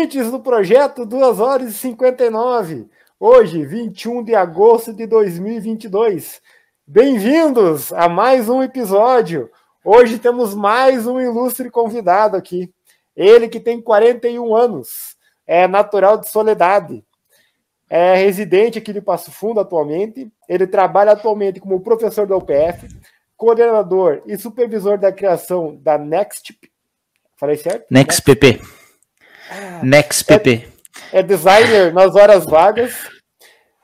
ouvintes do projeto 2 horas e 59, hoje, 21 de agosto de 2022. Bem-vindos a mais um episódio. Hoje temos mais um ilustre convidado aqui. Ele que tem 41 anos, é natural de Soledade, é residente aqui de Passo Fundo atualmente. Ele trabalha atualmente como professor da UPF, coordenador e supervisor da criação da Next. Falei certo? NextPP. Ah, NextPP. É, é designer nas horas vagas,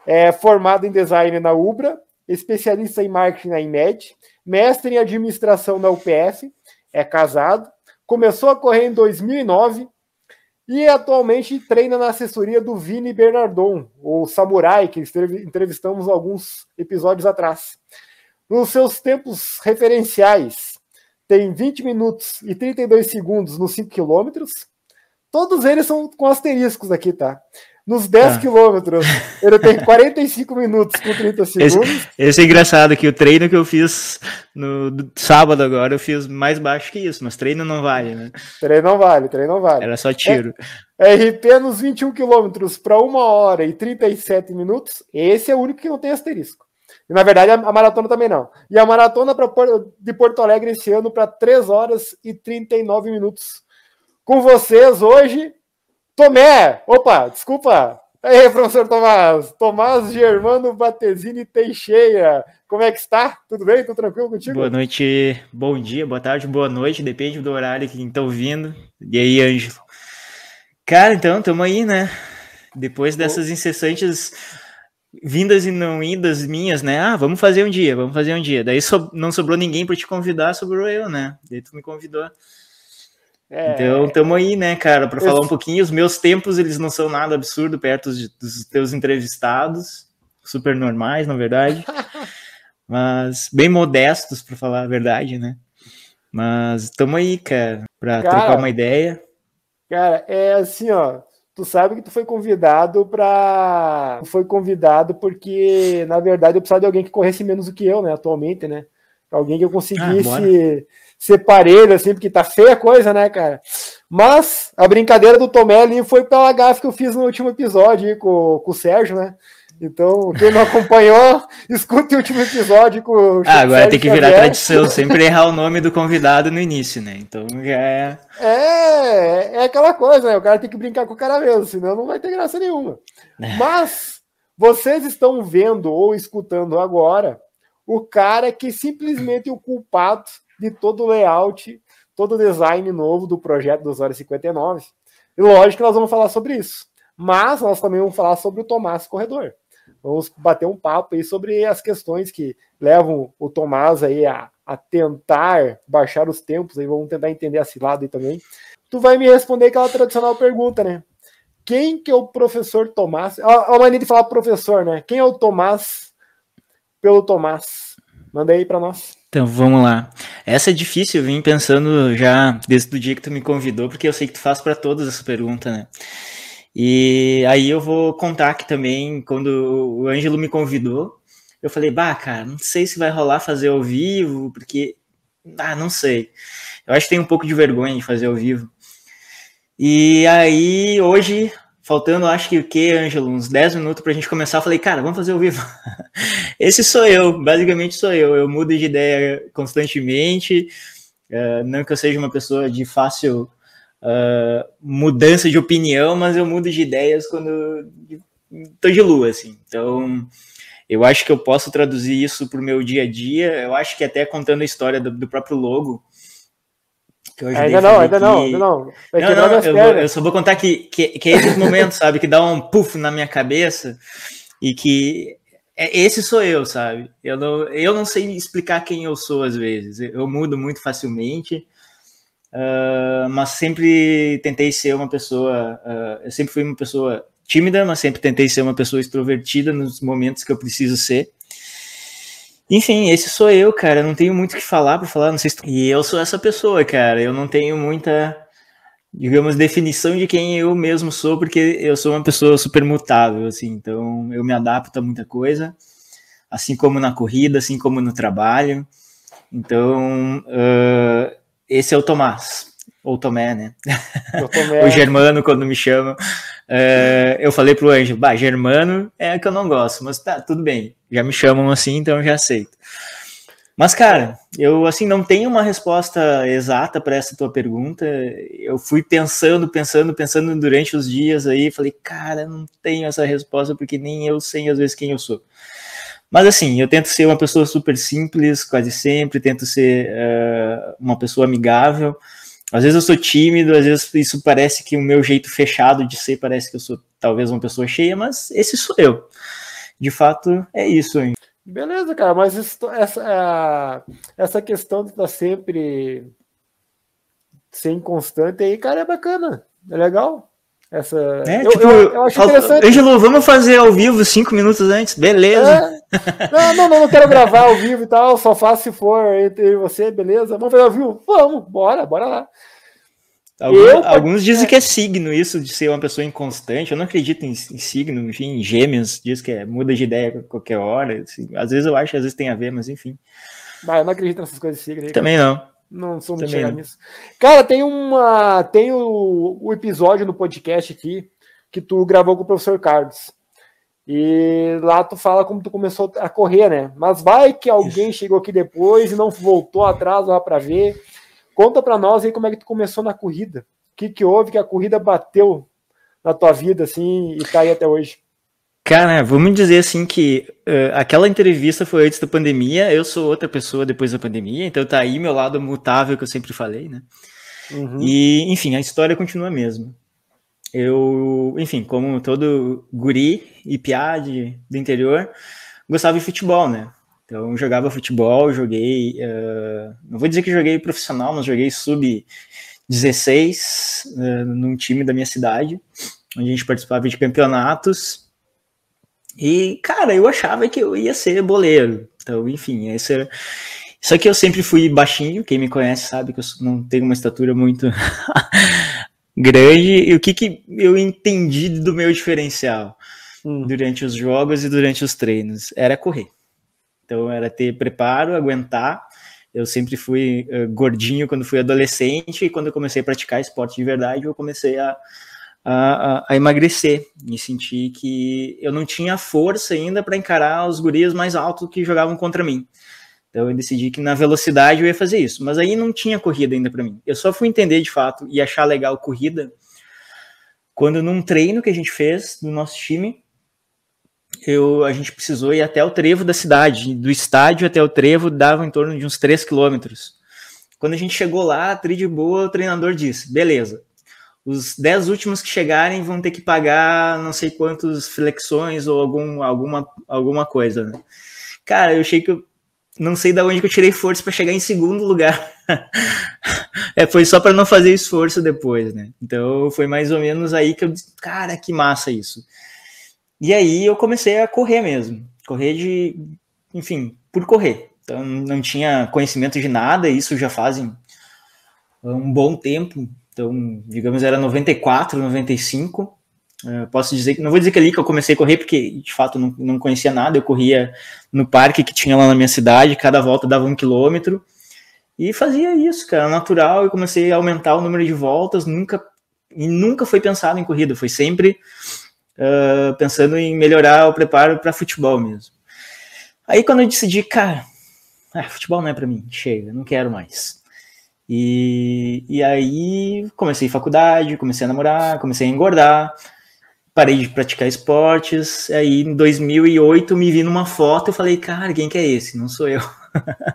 é formado em design na Ubra, especialista em marketing na IMED, mestre em administração na UPF, é casado, começou a correr em 2009 e atualmente treina na assessoria do Vini Bernardon, o samurai, que entrevistamos alguns episódios atrás. Nos seus tempos referenciais, tem 20 minutos e 32 segundos nos 5 quilômetros. Todos eles são com asteriscos aqui, tá? Nos 10 ah. quilômetros, ele tem 45 minutos com 30 segundos. Esse, esse, é engraçado, que o treino que eu fiz no sábado agora, eu fiz mais baixo que isso, mas treino não vale, né? Treino não vale, treino não vale. Era só tiro. É, RP nos 21 quilômetros para 1 hora e 37 minutos, esse é o único que não tem asterisco. E, na verdade, a, maratona também não. E a maratona pra, de Porto Alegre esse ano para 3 horas e 39 minutos. Com vocês hoje, Tomé! Opa, desculpa! Aí, professor Tomás! Tomás Germano Batesini Teixeira. Como é que está? Tudo bem? Tudo tranquilo contigo? Boa noite, bom dia, boa tarde, boa noite, depende do horário que está ouvindo. E aí, Ângelo? Cara, então, estamos aí, né? Depois dessas incessantes vindas e não indas minhas, né? Ah, vamos fazer um dia, vamos fazer um dia. Daí so... não sobrou ninguém para te convidar, sobrou eu, né? Daí tu me convidou. É... Então, estamos aí, né, cara, para falar um pouquinho. Os meus tempos, eles não são nada absurdo perto de, dos teus entrevistados, super normais, na verdade, mas bem modestos, para falar a verdade, né? Mas estamos aí, cara, para trocar uma ideia. Cara, é assim, ó. Tu sabe que tu foi convidado para, foi convidado porque, na verdade, eu precisava de alguém que corresse menos do que eu, né, atualmente, né? Alguém que eu conseguisse ah, ser parelho, assim, porque tá feia a coisa, né, cara? Mas a brincadeira do Tomé ali foi pela gafe que eu fiz no último episódio com, com o Sérgio, né? Então, quem não acompanhou, escute o último episódio com o Ah, agora Sérgio tem que virar Xavier. tradição, sempre errar o nome do convidado no início, né? Então é. É, é aquela coisa, né? O cara tem que brincar com o cara mesmo, senão não vai ter graça nenhuma. É. Mas vocês estão vendo ou escutando agora o cara que simplesmente é o culpado de todo o layout, todo o design novo do projeto dos Horas 59. E lógico que nós vamos falar sobre isso. Mas nós também vamos falar sobre o Tomás Corredor. Vamos bater um papo aí sobre as questões que levam o Tomás aí a, a tentar baixar os tempos, aí vamos tentar entender a cilada aí também. Tu vai me responder aquela tradicional pergunta, né? Quem que é o professor Tomás? A, a mania de falar professor, né? Quem é o Tomás pelo Tomás? Manda aí para nós. Então, vamos lá. Essa é difícil, eu vim pensando já desde o dia que tu me convidou, porque eu sei que tu faz para todas essa pergunta, né? E aí eu vou contar que também, quando o Ângelo me convidou, eu falei, bah, cara, não sei se vai rolar fazer ao vivo, porque, ah, não sei. Eu acho que tem um pouco de vergonha de fazer ao vivo. E aí, hoje, faltando, acho que o que, Ângelo, uns 10 minutos pra gente começar, eu falei, cara, vamos fazer ao vivo. Esse sou eu, basicamente sou eu. Eu mudo de ideia constantemente. Uh, não que eu seja uma pessoa de fácil uh, mudança de opinião, mas eu mudo de ideias quando estou de lua, assim. Então, eu acho que eu posso traduzir isso para o meu dia a dia. Eu acho que até contando a história do, do próprio logo, ainda não, ainda que... não, ainda não. não, não eu, vou, eu, só vou contar que, que, que é esse momento, sabe, que dá um puff na minha cabeça e que é, esse sou eu, sabe? Eu não, eu não sei explicar quem eu sou às vezes. Eu mudo muito facilmente, uh, mas sempre tentei ser uma pessoa. Uh, eu sempre fui uma pessoa tímida, mas sempre tentei ser uma pessoa extrovertida nos momentos que eu preciso ser. Enfim, esse sou eu, cara. não tenho muito o que falar para falar, não sei se... E eu sou essa pessoa, cara. Eu não tenho muita, digamos, definição de quem eu mesmo sou, porque eu sou uma pessoa super mutável, assim. Então, eu me adapto a muita coisa, assim como na corrida, assim como no trabalho. Então, uh, esse é o Tomás. ou Tomé, né? O, Tomé. o Germano, quando me chama. É, eu falei pro Anjo, bah, Germano é que eu não gosto, mas tá, tudo bem. Já me chamam assim, então já aceito. Mas, cara, eu assim não tenho uma resposta exata para essa tua pergunta. Eu fui pensando, pensando, pensando durante os dias aí, falei, cara, não tenho essa resposta porque nem eu sei às vezes quem eu sou. Mas assim, eu tento ser uma pessoa super simples, quase sempre, tento ser uh, uma pessoa amigável. Às vezes eu sou tímido, às vezes isso parece que o meu jeito fechado de ser parece que eu sou talvez uma pessoa cheia, mas esse sou eu. De fato, é isso. Hein? Beleza, cara, mas isso, essa, essa questão de estar tá sempre sem constante aí, cara, é bacana, é legal. Essa, é, eu, tipo, eu, eu acho interessante. Ângelo, vamos fazer ao vivo cinco minutos antes, beleza. É. Não, não, não, não quero gravar ao vivo e tal, só faço se for entre você, beleza? Vamos fazer ao vivo? Vamos, bora, bora lá. Alguns, eu, alguns dizem é. que é signo isso de ser uma pessoa inconstante. Eu não acredito em, em signo, enfim, em gêmeos, diz que é, muda de ideia a qualquer hora. Assim. Às vezes eu acho, às vezes tem a ver, mas enfim. Mas eu não acredito nessas coisas de signo. Aí, Também não. Não sou muito chegado nisso. Cara, tem uma. Tem o, o episódio no podcast aqui que tu gravou com o professor Carlos. E lá tu fala como tu começou a correr, né? Mas vai que alguém Isso. chegou aqui depois e não voltou atrás lá para ver. Conta para nós aí como é que tu começou na corrida. O que, que houve que a corrida bateu na tua vida, assim, e tá aí até hoje? Cara, vamos dizer assim que uh, aquela entrevista foi antes da pandemia, eu sou outra pessoa depois da pandemia, então tá aí meu lado mutável que eu sempre falei, né? Uhum. E, enfim, a história continua a mesma. Eu, enfim, como todo guri e piade do interior, gostava de futebol, né? Então, jogava futebol, joguei. Uh, não vou dizer que joguei profissional, mas joguei sub-16 uh, num time da minha cidade, onde a gente participava de campeonatos. E, cara, eu achava que eu ia ser boleiro. Então, enfim, esse era. Só que eu sempre fui baixinho, quem me conhece sabe que eu não tenho uma estatura muito grande. E o que, que eu entendi do meu diferencial hum. durante os jogos e durante os treinos? Era correr. Então era ter preparo, aguentar. Eu sempre fui uh, gordinho quando fui adolescente e quando eu comecei a praticar esporte de verdade, eu comecei a, a, a emagrecer e senti que eu não tinha força ainda para encarar os gurias mais altos que jogavam contra mim. Então eu decidi que na velocidade eu ia fazer isso, mas aí não tinha corrida ainda para mim. Eu só fui entender de fato e achar legal corrida quando num treino que a gente fez no nosso time, eu, a gente precisou ir até o trevo da cidade. Do estádio até o trevo dava em torno de uns 3 quilômetros. Quando a gente chegou lá, tri de boa, o treinador disse: beleza, os 10 últimos que chegarem vão ter que pagar não sei quantos flexões ou algum, alguma, alguma coisa. Né? Cara, eu achei que eu não sei de onde que eu tirei força para chegar em segundo lugar. é, foi só para não fazer esforço depois, né? Então foi mais ou menos aí que eu disse, cara, que massa isso. E aí eu comecei a correr mesmo, correr de, enfim, por correr. Então não tinha conhecimento de nada, isso já fazem um bom tempo. Então, digamos, era 94, 95. Uh, posso dizer que não vou dizer que é ali que eu comecei a correr, porque de fato não, não conhecia nada. Eu corria no parque que tinha lá na minha cidade, cada volta dava um quilômetro. E fazia isso, cara, natural. Eu comecei a aumentar o número de voltas, nunca e nunca foi pensado em corrida, foi sempre uh, pensando em melhorar o preparo para futebol mesmo. Aí quando eu decidi, cara, ah, futebol não é para mim, chega, não quero mais. E, e aí comecei faculdade, comecei a namorar, comecei a engordar, parei de praticar esportes. Aí em 2008 me vi numa foto e falei, cara, quem que é esse? Não sou eu.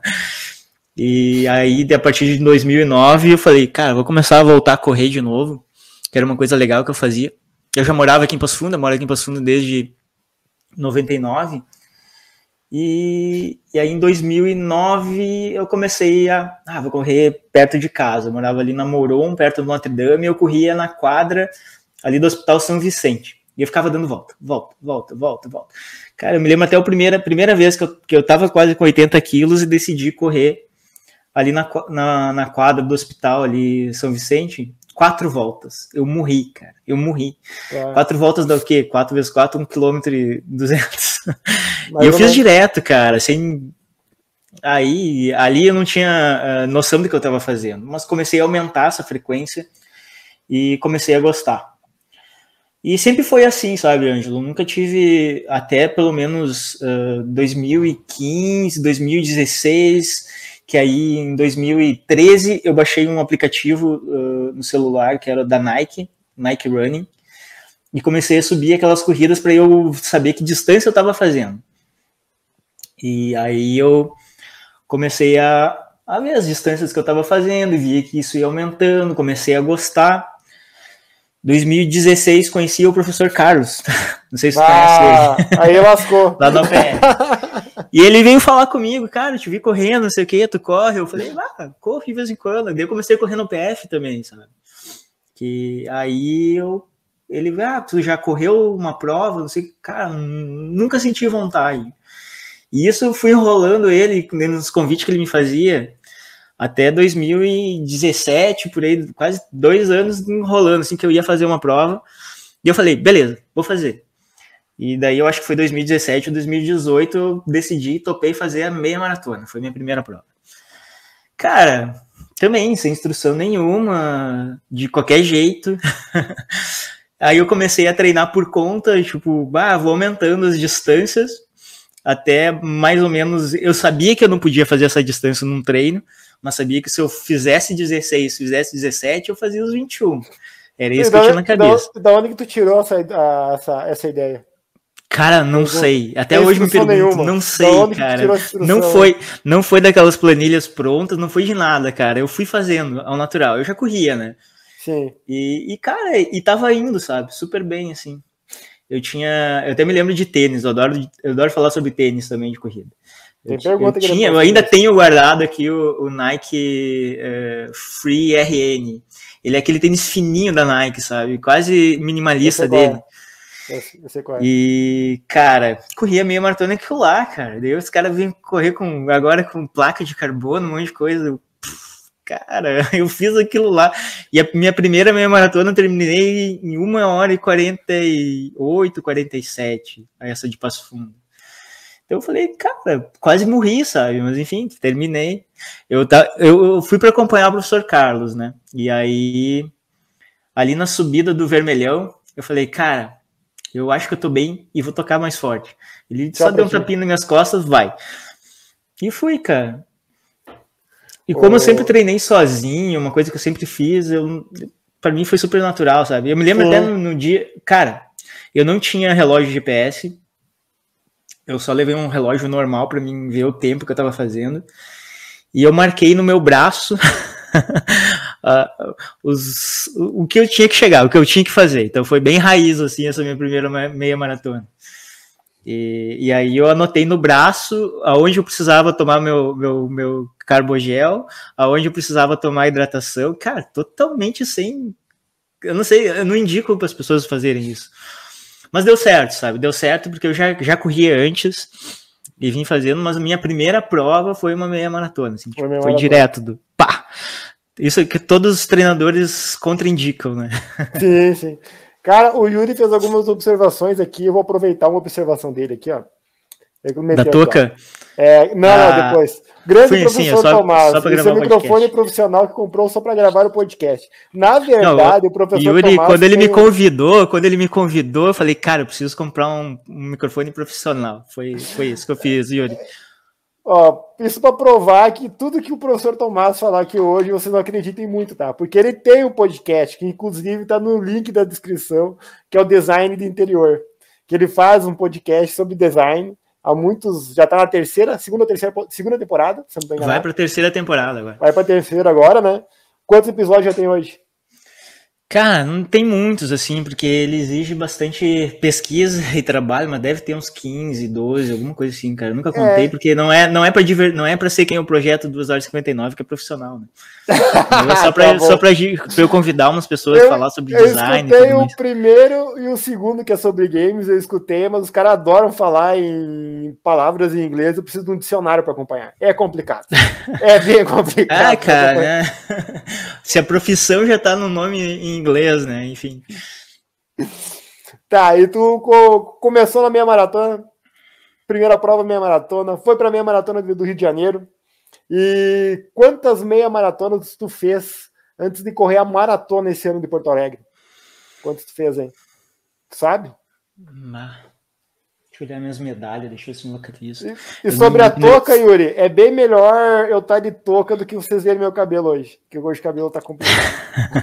e aí a partir de 2009 eu falei, cara, vou começar a voltar a correr de novo, que era uma coisa legal que eu fazia. Eu já morava aqui em Passo Fundo, moro aqui em Passo Fundo desde 99. E, e aí em 2009 eu comecei a, ah, vou correr perto de casa. Eu morava ali na Moron, perto do Notre Dame, e eu corria na quadra ali do Hospital São Vicente. E eu ficava dando volta, volta, volta, volta, volta. Cara, eu me lembro até a primeira, primeira vez que eu, que eu tava quase com 80 quilos e decidi correr ali na, na, na quadra do hospital ali São Vicente quatro voltas. Eu morri, cara. Eu morri. É. Quatro voltas dá o quê? Quatro vezes quatro, um quilômetro e duzentos. e eu fiz direto, cara, sem, Aí, ali eu não tinha uh, noção do que eu estava fazendo, mas comecei a aumentar essa frequência e comecei a gostar. E sempre foi assim, sabe, Ângelo? Nunca tive, até pelo menos uh, 2015, 2016, que aí em 2013 eu baixei um aplicativo uh, no celular que era da Nike, Nike Running, e comecei a subir aquelas corridas para eu saber que distância eu estava fazendo. E aí eu comecei a, a ver as distâncias que eu estava fazendo e vi que isso ia aumentando, comecei a gostar. 2016 conheci o professor Carlos. Não sei se você ah, conhece ele. Aí lascou. Lá no pé. E ele veio falar comigo, cara, te vi correndo, não sei o que, tu corre. Eu falei, ah, corro de vez em quando. Daí eu comecei no PF também, sabe? Que aí eu. Ele, ah, tu já correu uma prova, não sei, cara, nunca senti vontade. E isso eu fui enrolando ele nos convites que ele me fazia até 2017, por aí, quase dois anos enrolando, assim, que eu ia fazer uma prova. E eu falei, beleza, vou fazer. E daí eu acho que foi 2017 ou 2018 eu decidi, topei fazer a meia maratona. Foi minha primeira prova. Cara, também sem instrução nenhuma, de qualquer jeito. Aí eu comecei a treinar por conta, tipo, ah, vou aumentando as distâncias até mais ou menos. Eu sabia que eu não podia fazer essa distância num treino, mas sabia que se eu fizesse 16, fizesse 17, eu fazia os 21. Era isso e que eu tinha na cabeça. Da, da onde que tu tirou essa, essa, essa ideia? Cara, não sei. Até hoje me pergunto, nenhuma. não sei, cara. Não foi, não foi daquelas planilhas prontas, não foi de nada, cara. Eu fui fazendo ao natural. Eu já corria, né? Sim. E, e cara, e tava indo, sabe? Super bem, assim. Eu tinha, eu até me lembro de tênis. Eu adoro, eu adoro falar sobre tênis também de corrida. Eu, eu, tinha, eu ainda tenho guardado aqui o, o Nike uh, Free RN. Ele é aquele tênis fininho da Nike, sabe? Quase minimalista dele. Eu sei qual é. E, cara, corria meia maratona aquilo lá, cara. Daí os caras vêm correr com agora com placa de carbono, um monte de coisa. cara, eu fiz aquilo lá. E a minha primeira meia maratona eu terminei em 1 hora e 48, 47. Essa de Passo Fundo. Então eu falei, cara, quase morri, sabe? Mas enfim, terminei. Eu, tá, eu fui para acompanhar o professor Carlos, né? E aí, ali na subida do Vermelhão, eu falei, cara, eu acho que eu tô bem e vou tocar mais forte. Ele só, só deu um tapinha nas minhas costas, vai. E fui, cara. E como oh. eu sempre treinei sozinho, uma coisa que eu sempre fiz, eu, para mim foi super natural, sabe? Eu me lembro até no, no, dia, cara, eu não tinha relógio GPS, eu só levei um relógio normal para mim ver o tempo que eu tava fazendo, e eu marquei no meu braço uh, os, o que eu tinha que chegar, o que eu tinha que fazer. Então foi bem raiz, assim, essa minha primeira meia maratona. E, e aí eu anotei no braço aonde eu precisava tomar meu, meu, meu carbogel, aonde eu precisava tomar hidratação. Cara, totalmente sem. Eu não sei, eu não indico para as pessoas fazerem isso. Mas deu certo, sabe? Deu certo porque eu já, já corria antes e vim fazendo, mas a minha primeira prova foi uma meia maratona. Assim, tipo, foi, foi direto do! Isso é que todos os treinadores contraindicam, né? Sim, sim. Cara, o Yuri fez algumas observações aqui. Eu vou aproveitar uma observação dele aqui, ó. Da touca? É, não, ah, não, depois. Grande Fui, professor sim, é só, Tomás, só seu microfone profissional que comprou só para gravar o podcast. Na verdade, não, o professor Yuri, Tomás quando ele me convidou, quando ele me convidou, eu falei, cara, eu preciso comprar um, um microfone profissional. Foi, foi isso que eu fiz, Yuri. Ó, isso para provar que tudo que o professor Tomás falar aqui hoje, vocês não acreditem muito, tá? Porque ele tem um podcast, que inclusive está no link da descrição, que é o Design de Interior. Que ele faz um podcast sobre design há muitos. Já está na terceira, segunda, terceira, segunda temporada, se não Vai para a terceira temporada agora. Vai para a terceira agora, né? Quantos episódios já tem hoje? Cara, não tem muitos, assim, porque ele exige bastante pesquisa e trabalho, mas deve ter uns 15, 12, alguma coisa assim, cara. Eu nunca contei, é. porque não é, não é para diver... não é para ser quem é o projeto 2 horas e 59, que é profissional, né? É só para tá só pra, eu convidar umas pessoas a falar sobre eu design. Eu escutei o primeiro e o segundo, que é sobre games, eu escutei, mas os caras adoram falar em palavras em inglês, eu preciso de um dicionário para acompanhar. É complicado. É bem complicado. ah, cara, né? Se a profissão já tá no nome em inglês, né? Enfim. Tá, e tu começou na minha maratona. primeira prova meia maratona, foi para meia maratona do Rio de Janeiro. E quantas meia maratonas tu fez antes de correr a maratona esse ano de Porto Alegre? Quantas tu fez, hein? Tu sabe? Deixa eu olhar minhas medalhas, deixa eu ver se localizo. E, e sobre a touca, Yuri, é bem melhor eu estar tá de touca do que vocês verem meu cabelo hoje. Que hoje o cabelo tá complicado.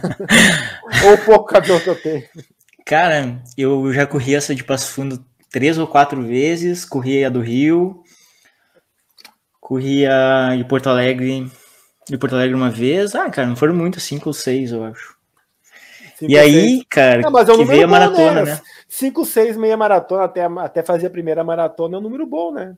Ou o pouco cabelo que eu tenho. Cara, eu já corri essa de Passo Fundo três ou quatro vezes, corri a do Rio, corri a de Porto Alegre, de Porto Alegre uma vez. Ah, cara, não foram muito, cinco ou seis, eu acho. Cinco, e aí, seis. cara, não, mas é um que veio a maratona, né? né? Cinco, seis, meia maratona, até, até fazer a primeira maratona é um número bom, né?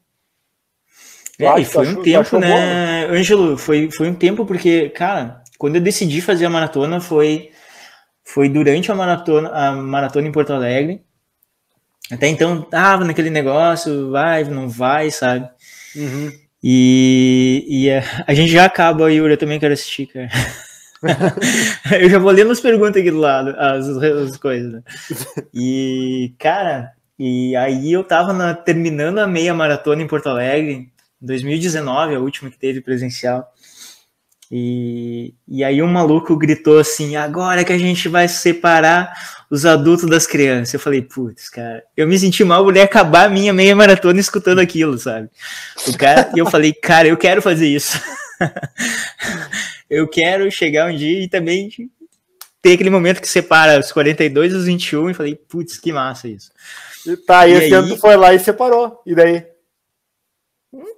É, e foi um tempo, né, bom, né, Ângelo? Foi, foi um tempo porque, cara, quando eu decidi fazer a maratona foi foi durante a maratona, a maratona em Porto Alegre. Até então tava naquele negócio, vai, não vai, sabe? Uhum. E, e a, a, gente já acaba, Yuri, eu também quero assistir, cara. eu já vou lendo as perguntas aqui do lado, as, as coisas. Né? E, cara, e aí eu tava na, terminando a meia maratona em Porto Alegre, 2019, a última que teve presencial. E, e aí um maluco gritou assim: agora que a gente vai separar os adultos das crianças. Eu falei, putz, cara, eu me senti mal por acabar a minha meia maratona escutando aquilo, sabe? O cara, e eu falei, cara, eu quero fazer isso. eu quero chegar um dia e também ter aquele momento que separa os 42 e os 21 e falei, putz, que massa isso. E tá, e, e esse aí... ano tu foi lá e separou. E daí?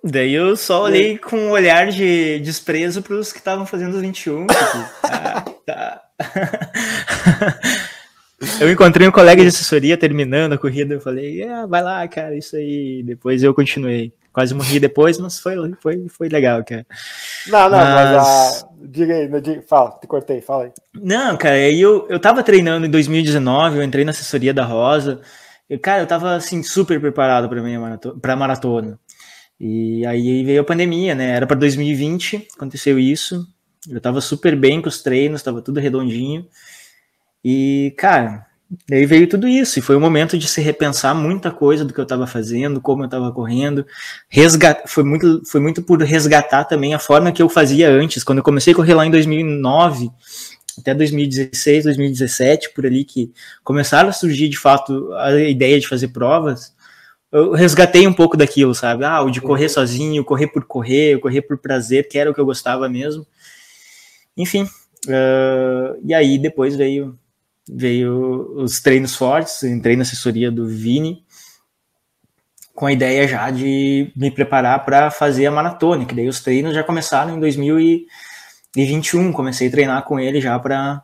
Daí eu só olhei com um olhar de desprezo para os que estavam fazendo os 21. Tipo, ah, tá. eu encontrei um colega de assessoria terminando a corrida. Eu falei, ah, vai lá, cara, isso aí. Depois eu continuei. Quase morri depois, mas foi, foi, foi legal, cara. Não, não, mas, mas diga aí, diga, fala, te cortei, fala aí. Não, cara, aí eu, eu tava treinando em 2019, eu entrei na assessoria da Rosa. E, cara, eu tava assim, super preparado para minha maratona, pra maratona. E aí veio a pandemia, né? Era para 2020, aconteceu isso. Eu tava super bem com os treinos, tava tudo redondinho. E, cara, daí veio tudo isso. E foi o um momento de se repensar muita coisa do que eu tava fazendo, como eu tava correndo. Resgat... Foi, muito, foi muito por resgatar também a forma que eu fazia antes. Quando eu comecei a correr lá em 2009, até 2016, 2017, por ali, que começaram a surgir de fato a ideia de fazer provas eu resgatei um pouco daquilo, sabe? Ah, o de correr uhum. sozinho, correr por correr, correr por prazer, que era o que eu gostava mesmo. Enfim, uh, e aí depois veio, veio os treinos fortes, entrei na assessoria do Vini, com a ideia já de me preparar para fazer a maratona, que daí os treinos já começaram em 2021, comecei a treinar com ele já para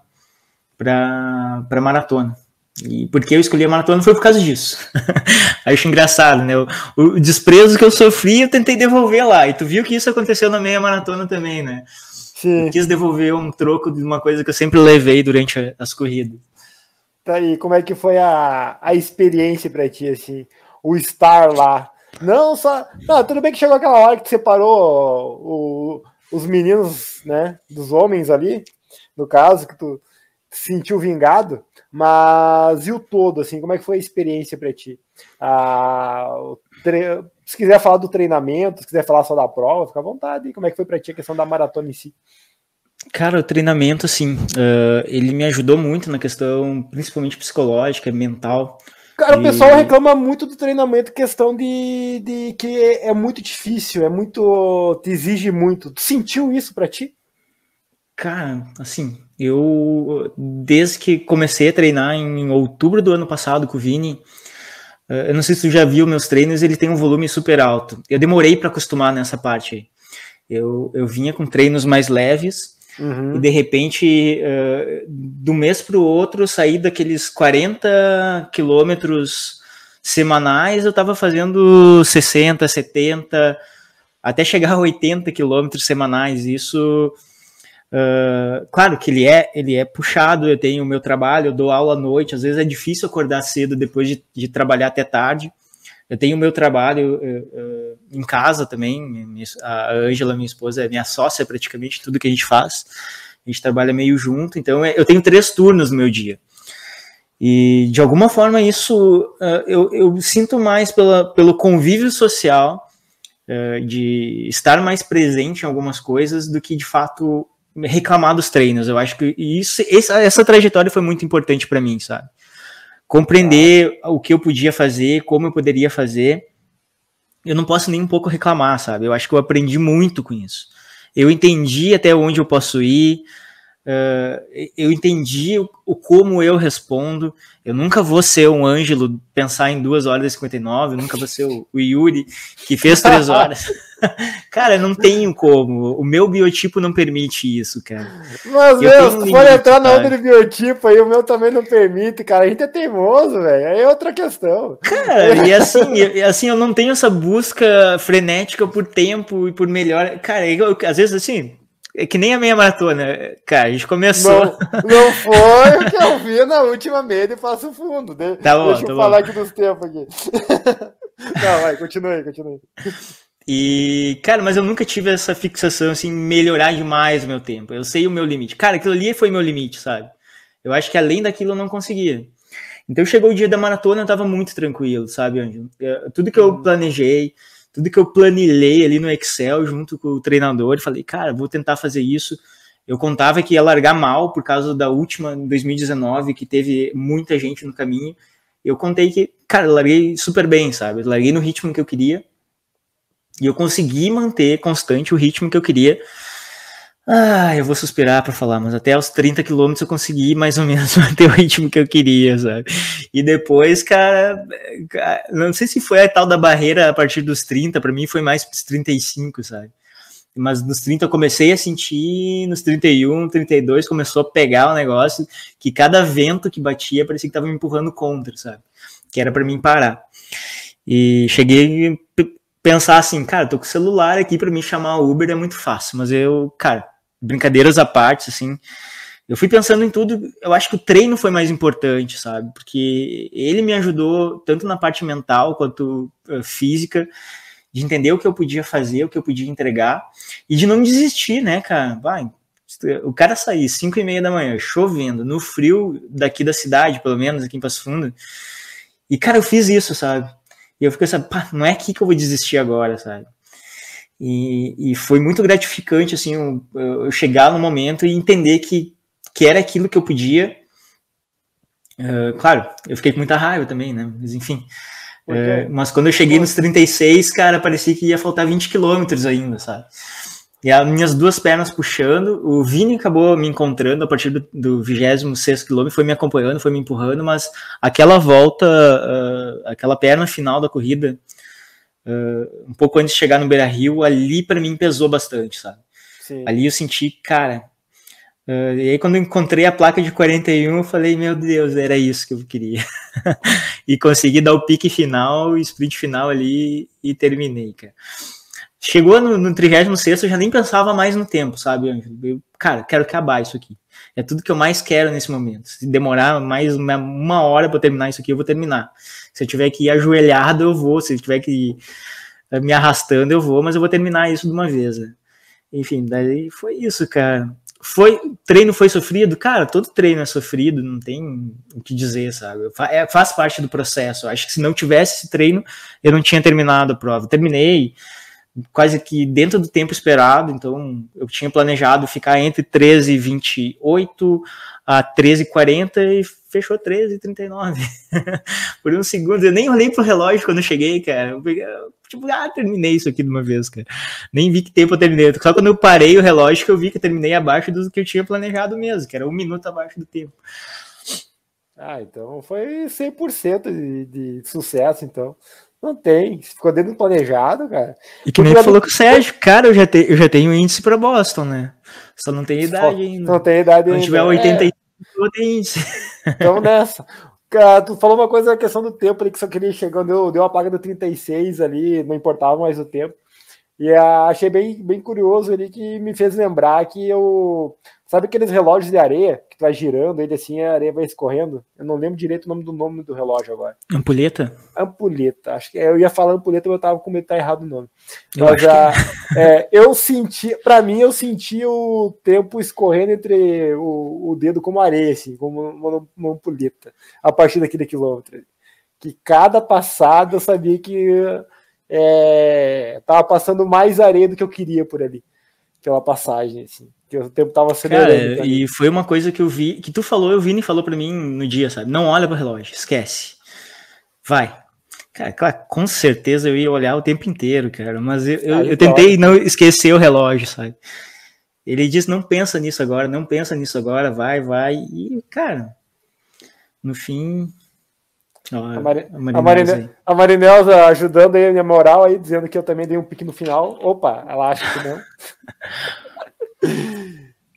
para maratona. E porque eu escolhi a maratona foi por causa disso. Acho engraçado, né? O, o, desprezo que eu sofri, eu tentei devolver lá. E tu viu que isso aconteceu na meia maratona também, né? Sim. Eu quis devolver um troco de uma coisa que eu sempre levei durante as corridas. Tá aí, como é que foi a, a experiência para ti, assim? O estar lá. Não só. Não, tudo bem que chegou aquela hora que separou o, os meninos, né? Dos homens ali, no caso, que tu sentiu vingado. Mas e o todo, assim, como é que foi a experiência para ti? Ah, tre... Se quiser falar do treinamento, se quiser falar só da prova, fica à vontade. Como é que foi para ti a questão da maratona em si? Cara, o treinamento, assim, uh, ele me ajudou muito na questão, principalmente psicológica, mental. Cara, e... o pessoal reclama muito do treinamento, questão de, de que é, é muito difícil, é muito. te exige muito. Tu sentiu isso para ti? Cara, assim, eu, desde que comecei a treinar em outubro do ano passado com o Vini, eh, eu não sei se tu já viu meus treinos, ele tem um volume super alto. Eu demorei para acostumar nessa parte aí. Eu, eu vinha com treinos mais leves uhum. e de repente, uh, do mês para o outro, saí daqueles 40 quilômetros semanais, eu estava fazendo 60, 70, até chegar a 80 quilômetros semanais. Isso Uh, claro que ele é, ele é puxado, eu tenho o meu trabalho, eu dou aula à noite, às vezes é difícil acordar cedo depois de, de trabalhar até tarde. Eu tenho o meu trabalho em casa também, a Ângela, minha esposa, é minha sócia praticamente, tudo que a gente faz. A gente trabalha meio junto, então é, eu tenho três turnos no meu dia. E de alguma forma isso uh, eu, eu, sinto mais pela, pelo convívio social, uh, de estar mais presente em algumas coisas do que de fato reclamar dos treinos. Eu acho que isso, essa, essa trajetória foi muito importante para mim, sabe? Compreender o que eu podia fazer, como eu poderia fazer. Eu não posso nem um pouco reclamar, sabe? Eu acho que eu aprendi muito com isso. Eu entendi até onde eu posso ir, Uh, eu entendi o, o, como eu respondo. Eu nunca vou ser um Ângelo pensar em 2 horas e 59, nunca vou ser o, o Yuri que fez 3 horas. cara, não tenho como. O meu biotipo não permite isso, cara. Mas, meu, se for entrar na onda de biotipo aí, o meu também não permite, cara. A gente é teimoso, velho. Aí é outra questão. Cara, e assim, e, assim, eu não tenho essa busca frenética por tempo e por melhor. Cara, eu, às vezes assim é que nem a meia maratona, cara. A gente começou. Não, não foi o que eu vi na última meia de Passo Fundo. De, tá bom, deixa tá eu bom. falar aqui dos tempos aqui. Não, vai, continue, continue. E, cara, mas eu nunca tive essa fixação assim, melhorar demais o meu tempo. Eu sei o meu limite. Cara, aquilo ali foi meu limite, sabe? Eu acho que além daquilo eu não conseguia. Então chegou o dia da maratona, eu tava muito tranquilo, sabe, Anjo? Tudo que eu uhum. planejei, tudo que eu planilhei ali no Excel junto com o treinador, falei, cara, vou tentar fazer isso. Eu contava que ia largar mal por causa da última, 2019, que teve muita gente no caminho. Eu contei que, cara, eu larguei super bem, sabe? Eu larguei no ritmo que eu queria. E eu consegui manter constante o ritmo que eu queria ah, eu vou suspirar para falar, mas até os 30 quilômetros eu consegui mais ou menos manter o ritmo que eu queria, sabe? E depois, cara, não sei se foi a tal da barreira a partir dos 30, para mim foi mais dos 35, sabe? Mas nos 30 eu comecei a sentir, nos 31, 32 começou a pegar o negócio que cada vento que batia parecia que tava me empurrando contra, sabe? Que era para mim parar. E cheguei a pensar assim, cara, tô com o celular aqui para mim chamar o Uber é muito fácil, mas eu, cara, brincadeiras à parte, assim, eu fui pensando em tudo. Eu acho que o treino foi mais importante, sabe? Porque ele me ajudou tanto na parte mental quanto uh, física, de entender o que eu podia fazer, o que eu podia entregar e de não desistir, né, cara? Vai, o cara sair 5 e meia da manhã, chovendo, no frio daqui da cidade, pelo menos aqui em Passo Fundo. E, cara, eu fiz isso, sabe? E eu fiquei assim, pá, não é aqui que eu vou desistir agora, sabe? E, e foi muito gratificante, assim, eu, eu, chegar no momento e entender que, que era aquilo que eu podia. Uh, claro, eu fiquei com muita raiva também, né? Mas enfim. Uh, mas quando eu cheguei nos 36, cara, parecia que ia faltar 20 quilômetros ainda, sabe? E as minhas duas pernas puxando, o Vini acabou me encontrando a partir do, do 26 quilômetro, foi me acompanhando, foi me empurrando, mas aquela volta, uh, aquela perna final da corrida, uh, um pouco antes de chegar no Beira Rio, ali para mim pesou bastante, sabe? Sim. Ali eu senti, cara. Uh, e aí, quando eu encontrei a placa de 41, eu falei, meu Deus, era isso que eu queria. e consegui dar o pique final, o sprint final ali e terminei, cara. Chegou no, no 36, eu já nem pensava mais no tempo, sabe, Ângelo? Eu, cara, quero acabar isso aqui. É tudo que eu mais quero nesse momento. Se demorar mais uma, uma hora para terminar isso aqui, eu vou terminar. Se eu tiver que ir ajoelhado, eu vou. Se eu tiver que ir eh, me arrastando, eu vou, mas eu vou terminar isso de uma vez. Né? Enfim, daí foi isso, cara. Foi, treino foi sofrido? Cara, todo treino é sofrido, não tem o que dizer, sabe? É, faz parte do processo. Acho que se não tivesse esse treino, eu não tinha terminado a prova. Terminei, quase que dentro do tempo esperado, então eu tinha planejado ficar entre 13 e 28 a 13 e 40 e fechou 13 e 39. Por um segundo, eu nem olhei pro relógio quando eu cheguei, cara. Eu tipo, ah, terminei isso aqui de uma vez, cara. Nem vi que tempo eu terminei. Só quando eu parei o relógio que eu vi que eu terminei abaixo do que eu tinha planejado mesmo, que era um minuto abaixo do tempo. Ah, então foi 100% de, de sucesso, então. Não tem. Ficou dentro do planejado, cara. E que nem falou com o Sérgio, cara, eu já, te, eu já tenho índice para Boston, né? Só não tem idade ainda. Não tem idade ainda. Se tiver 85, é. eu tenho índice. Então nessa. Cara, tu falou uma coisa, a questão do tempo ali, que só queria chegar, deu, deu a paga do 36 ali, não importava mais o tempo. E uh, achei bem, bem curioso ali que me fez lembrar que eu. Sabe aqueles relógios de areia que tu vai girando ele assim a areia vai escorrendo? Eu não lembro direito o nome do nome do relógio agora. Ampulheta? Ampulheta. Acho que eu ia falar ampulheta, mas eu tava com medo de estar errado o nome. Eu mas a, que... é, eu senti, para mim, eu senti o tempo escorrendo entre o, o dedo como areia, assim, como uma, uma ampulheta, a partir daquele quilômetro. Que cada passada eu sabia que é, tava passando mais areia do que eu queria por ali, pela passagem, assim. Que o tempo tava acelerando. Cara, e foi uma coisa que eu vi, que tu falou, eu vi e falou para mim no dia, sabe? Não olha para o relógio, esquece. Vai. Cara, claro, com certeza eu ia olhar o tempo inteiro, cara, mas eu, eu, eu tentei não esquecer o relógio, sabe? Ele disse, não pensa nisso agora, não pensa nisso agora, vai, vai. E, cara, no fim, a, Mari, a, Marine, a Marinelza ajudando aí a minha moral aí, dizendo que eu também dei um pique no final. Opa, ela acha que não.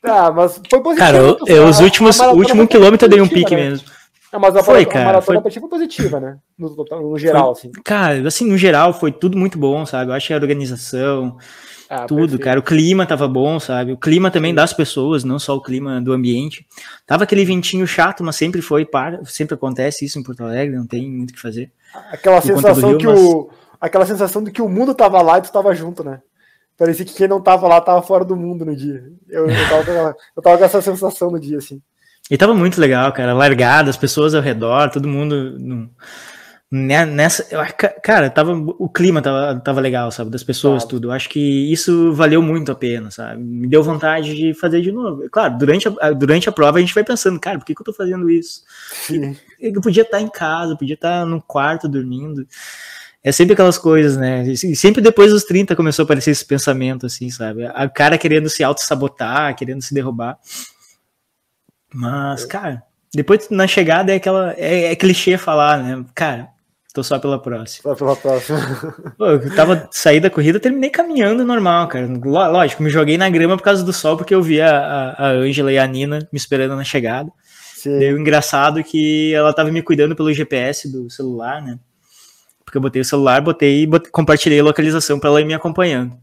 tá, mas foi positivo. Cara, eu, eu os últimos, o último quilômetro eu dei um pique né? mesmo. Não, mas a, foi, cara, maratona foi... foi positiva, né? No, no geral, foi, assim. Cara, assim, no geral foi tudo muito bom, sabe? Eu acho que a organização, ah, tudo, perfeito. cara. O clima tava bom, sabe? O clima também das pessoas, não só o clima do ambiente. Tava aquele ventinho chato, mas sempre foi, para, sempre acontece isso em Porto Alegre, não tem muito o que fazer. Aquela sensação Rio, que mas... o aquela sensação de que o mundo tava lá e tu tava junto, né? Parecia que quem não tava lá tava fora do mundo no dia. Eu, eu, tava, eu tava com essa sensação no dia, assim. E tava muito legal, cara. Largada, as pessoas ao redor, todo mundo. No né, nessa, cara, tava, o clima tava, tava legal, sabe, das pessoas, tudo. Eu acho que isso valeu muito a pena, sabe? Me deu vontade de fazer de novo. Claro, durante a, durante a prova a gente vai pensando, cara, por que, que eu tô fazendo isso? Eu podia estar em casa, podia estar no quarto dormindo. É sempre aquelas coisas, né? E sempre depois dos 30 começou a aparecer esse pensamento, assim, sabe? A cara querendo se auto-sabotar, querendo se derrubar. Mas, cara, depois na chegada é aquela. É, é clichê falar, né? Cara, Tô só pela próxima. Só pela próxima. Pô, eu tava saí da corrida, terminei caminhando normal, cara. Lógico, me joguei na grama por causa do sol, porque eu vi a, a Angela e a Nina me esperando na chegada. Sim. Deu engraçado que ela tava me cuidando pelo GPS do celular, né? Porque eu botei o celular, botei e compartilhei a localização para ela ir me acompanhando.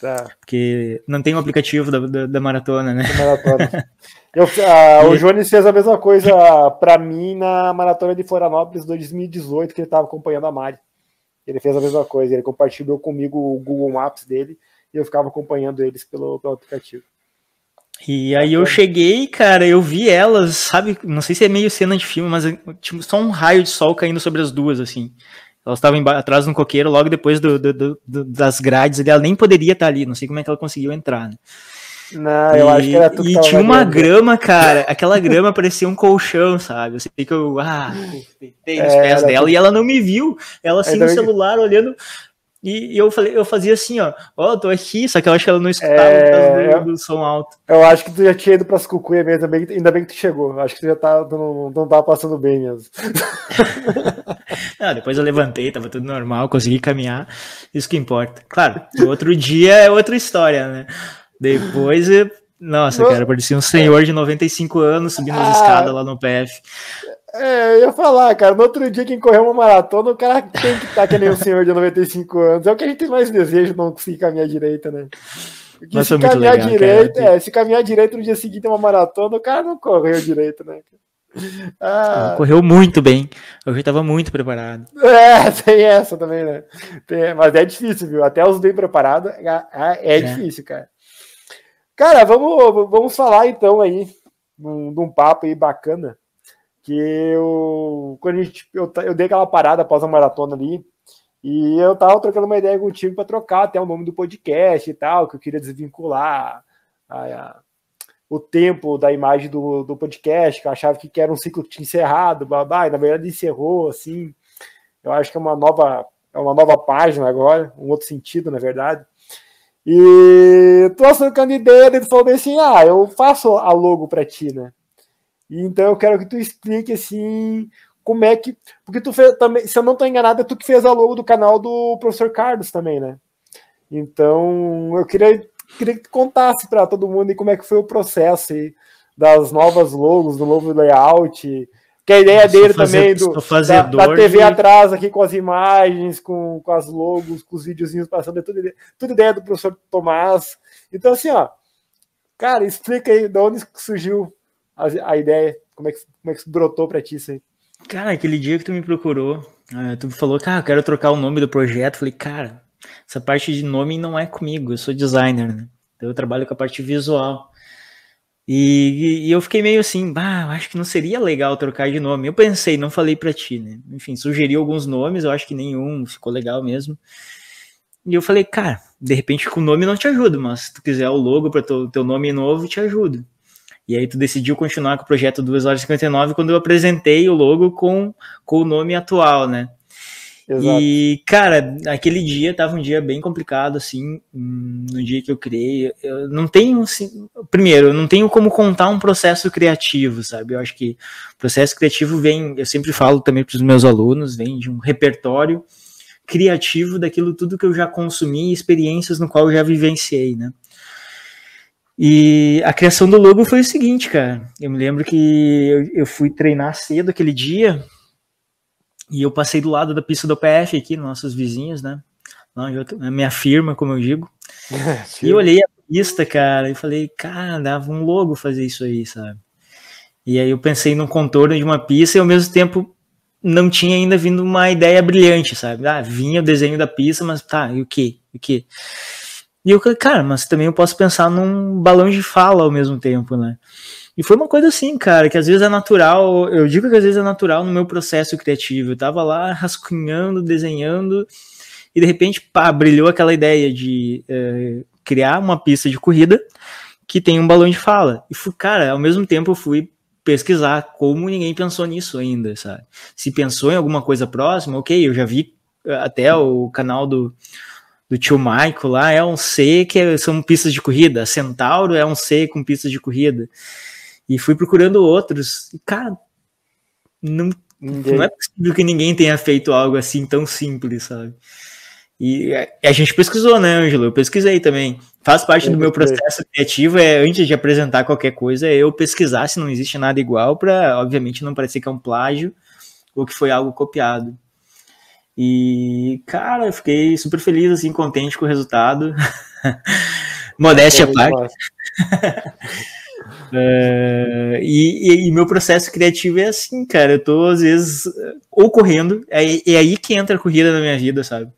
Tá. Porque não tem o um aplicativo da, da, da, maratona, né? Maratona. Eu, a, o Jones fez a mesma coisa para mim na maratona de Florianópolis 2018, que ele estava acompanhando a Mari. Ele fez a mesma coisa, ele compartilhou comigo o Google Maps dele e eu ficava acompanhando eles pelo, pelo aplicativo. E aí eu cheguei, cara, eu vi elas, sabe? Não sei se é meio cena de filme, mas tipo, só um raio de sol caindo sobre as duas, assim. Elas estavam atrás no coqueiro, logo depois do, do, do, das grades, ela nem poderia estar ali, não sei como é que ela conseguiu entrar, né? Não, eu acho que era tudo E tinha uma grama, cara. Aquela grama parecia um colchão, sabe? Eu sei que eu ah, nos é, pés dela tudo... e ela não me viu. Ela assim no celular olhando. E, eu falei, eu fazia assim, ó, ó, oh, tô aqui, só que eu acho que ela não escutava é... do, do, som alto. Eu acho que tu já tinha ido pras cucuia mesmo, ainda bem, ainda bem que tu chegou. Acho que tu já tá, tu não, não tava passando bem mesmo. não, depois eu levantei, tava tudo normal, consegui caminhar, isso que importa. Claro, outro dia é outra história, né? Depois, nossa, cara, parecia um senhor de 95 anos subindo as ah, escadas lá no PF. É, eu ia falar, cara, no outro dia quem correu uma maratona, o cara tem que estar tá que nem um senhor de 95 anos. É o que a gente mais deseja, não conseguir caminhar direita, né? Porque se caminhar legal, direito, é, se caminhar direito no dia seguinte é uma maratona, o cara não correu direito, né? Ah. Correu muito bem. Eu já estava muito preparado. É, tem essa também, né? Tem, mas é difícil, viu? Até os bem preparados é, é, é difícil, cara. Cara, vamos, vamos falar então aí de um papo aí bacana. Que eu, quando a gente, eu, eu dei aquela parada após a maratona ali, e eu tava trocando uma ideia contigo para trocar até o nome do podcast e tal, que eu queria desvincular a, a, o tempo da imagem do, do podcast, que eu achava que era um ciclo que tinha encerrado, babá, e na verdade encerrou, assim. Eu acho que é uma nova, é uma nova página agora, um outro sentido, na verdade. E tô trocando ideia, ele falou bem assim: ah, eu faço a logo para ti, né? Então eu quero que tu explique assim como é que. Porque tu fez também, se eu não tô enganado, é tu que fez a logo do canal do professor Carlos também, né? Então eu queria, queria que tu contasse para todo mundo como é que foi o processo aí, das novas logos, do novo layout, Que a ideia dele também do, da, da, TV de... atrás aqui com as imagens, com, com as logos, com os videozinhos passando, é tudo, tudo ideia do professor Tomás. Então, assim, ó, cara, explica aí de onde surgiu a, a ideia, como é, que, como é que brotou para ti isso aí. Cara, aquele dia que tu me procurou, uh, tu falou, cara, eu quero trocar o nome do projeto. Falei, cara, essa parte de nome não é comigo, eu sou designer, né? Então eu trabalho com a parte visual. E, e, eu fiquei meio assim, bah, acho que não seria legal trocar de nome. Eu pensei, não falei para ti, né? Enfim, sugeri alguns nomes, eu acho que nenhum ficou legal mesmo. E eu falei, cara, de repente com o nome não te ajuda, mas se tu quiser o logo para teu, teu nome novo, te ajudo. E aí tu decidiu continuar com o projeto 2 horas e 59 quando eu apresentei o logo com, com o nome atual, né? Exato. E, cara, aquele dia tava um dia bem complicado, assim, no dia que eu criei. Eu não tenho, assim, primeiro, eu não tenho como contar um processo criativo, sabe? Eu acho que processo criativo vem, eu sempre falo também para os meus alunos, vem de um repertório criativo daquilo tudo que eu já consumi, experiências no qual eu já vivenciei, né? E a criação do logo foi o seguinte, cara. Eu me lembro que eu, eu fui treinar cedo aquele dia, e eu passei do lado da pista do PF aqui, nossos vizinhos, né? a minha firma, como eu digo. e eu olhei a pista, cara, e falei, cara, dava um logo fazer isso aí, sabe? E aí eu pensei no contorno de uma pista e ao mesmo tempo não tinha ainda vindo uma ideia brilhante, sabe? Ah, vinha o desenho da pista, mas tá, e o que? O que? E eu falei, cara, mas também eu posso pensar num balão de fala ao mesmo tempo, né? E foi uma coisa assim, cara, que às vezes é natural, eu digo que às vezes é natural no meu processo criativo. Eu tava lá rascunhando, desenhando, e de repente, pá, brilhou aquela ideia de é, criar uma pista de corrida que tem um balão de fala. E fui, cara, ao mesmo tempo eu fui pesquisar como ninguém pensou nisso ainda, sabe? Se pensou em alguma coisa próxima, ok, eu já vi eh, até o canal do, do tio Michael lá, é um C que é, são pistas de corrida, Centauro é um C com pistas de corrida. E fui procurando outros. E, cara, não, não é possível que ninguém tenha feito algo assim tão simples, sabe? E a gente pesquisou, né, Ângelo? Eu pesquisei também. Faz parte do meu processo criativo, é antes de apresentar qualquer coisa, é eu pesquisar se não existe nada igual, para obviamente não parecer que é um plágio ou que foi algo copiado. E, cara, eu fiquei super feliz, assim, contente com o resultado. Modéstia à parte. Uh, e, e, meu processo criativo é assim, cara. Eu tô, às vezes, ou correndo, é, é aí que entra a corrida na minha vida, sabe?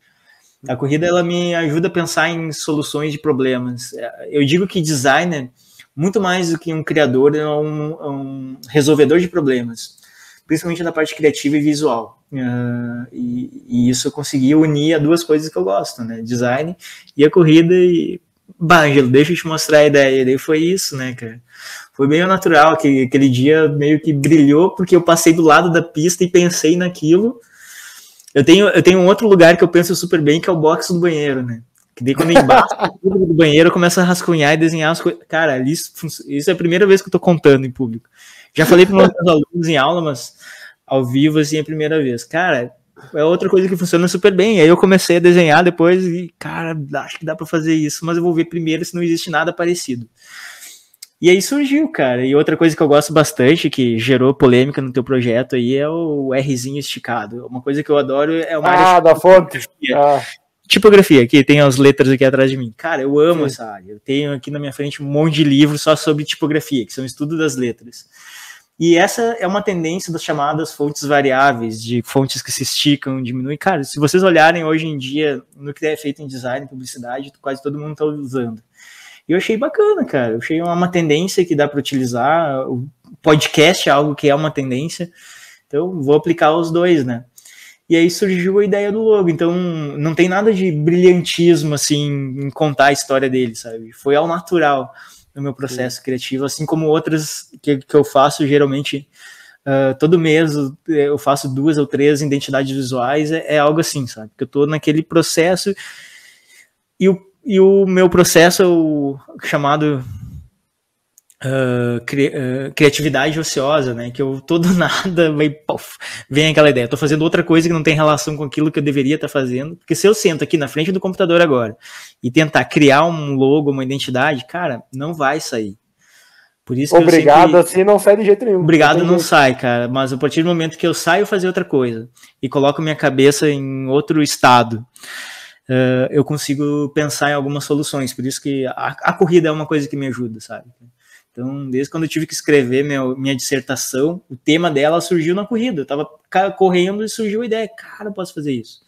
A corrida, ela me ajuda a pensar em soluções de problemas. Eu digo que designer, muito mais do que um criador, é um, é um resolvedor de problemas, principalmente na parte criativa e visual. Uh, e, e, isso eu consegui unir a duas coisas que eu gosto, né? Design e a corrida. E, bah, Angelo, deixa eu te mostrar a ideia. E daí foi isso, né, cara? foi meio natural, que aquele dia meio que brilhou, porque eu passei do lado da pista e pensei naquilo. Eu tenho, eu tenho um outro lugar que eu penso super bem, que é o box do banheiro, né? Que daí quando embaixo do banheiro, eu começo a rascunhar e desenhar as coisas. Cara, isso, isso é a primeira vez que eu tô contando em público. Já falei para meus alunos em aula, mas ao vivo, assim, é a primeira vez. Cara, é outra coisa que funciona super bem. Aí eu comecei a desenhar depois e, cara, acho que dá para fazer isso, mas eu vou ver primeiro se não existe nada parecido. E aí surgiu, cara. E outra coisa que eu gosto bastante, que gerou polêmica no teu projeto aí, é o Rzinho esticado. Uma coisa que eu adoro é uma ah, da fonte. Ah. Tipografia, que tem as letras aqui atrás de mim. Cara, eu amo Sim. essa área. Eu tenho aqui na minha frente um monte de livros só sobre tipografia, que são estudo das letras. E essa é uma tendência das chamadas fontes variáveis, de fontes que se esticam, diminuem. Cara, se vocês olharem hoje em dia no que é feito em design, publicidade, quase todo mundo está usando. E eu achei bacana, cara. Eu achei uma tendência que dá para utilizar. O podcast é algo que é uma tendência. Então, vou aplicar os dois, né? E aí surgiu a ideia do logo. Então, não tem nada de brilhantismo, assim, em contar a história dele, sabe? Foi ao natural no meu processo Sim. criativo, assim como outras que, que eu faço geralmente. Uh, todo mês eu faço duas ou três identidades visuais, é, é algo assim, sabe? Que eu tô naquele processo e o e o meu processo o chamado uh, cri, uh, criatividade ociosa, né? Que eu todo nada vai, puff, vem aquela ideia. Estou fazendo outra coisa que não tem relação com aquilo que eu deveria estar tá fazendo. Porque se eu sento aqui na frente do computador agora e tentar criar um logo, uma identidade, cara, não vai sair. Por isso Obrigado, sempre... assim não sai de jeito nenhum. Obrigado não, não sai, cara. Mas a partir do momento que eu saio fazer outra coisa e coloco minha cabeça em outro estado, uh, eu consigo pensar em algumas soluções. Por isso que a, a, corrida é uma coisa que me ajuda, sabe? Então, desde quando eu tive que escrever meu, minha dissertação, o tema dela surgiu na corrida. Eu tava correndo e surgiu a ideia, cara, eu posso fazer isso.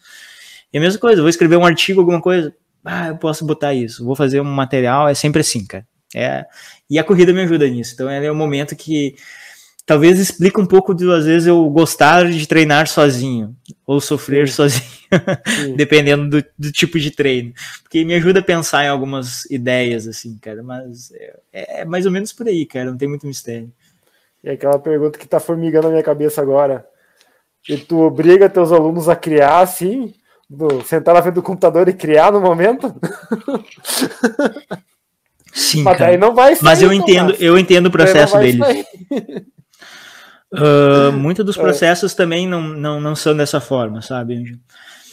E a mesma coisa, vou escrever um artigo, alguma coisa, ah, eu posso botar isso. Vou fazer um material, é sempre assim, cara. É, e a corrida me ajuda nisso. Então, é o momento que talvez explique um pouco de, às vezes, eu gostar de treinar sozinho, ou sofrer Sim. sozinho, dependendo do, do, tipo de treino. Porque me ajuda a pensar em algumas ideias, assim, cara, mas é, é mais ou menos por aí, cara, não tem muito mistério. E aquela pergunta que tá formigando na minha cabeça agora, e tu obriga teus alunos a criar, assim, do, sentar na frente do computador e criar no momento? Sim, mas cara. não vai sair, Mas eu entendo, eu entendo o processo deles. Uh, Muitos dos é. processos é. também não, não, não são dessa forma, sabe?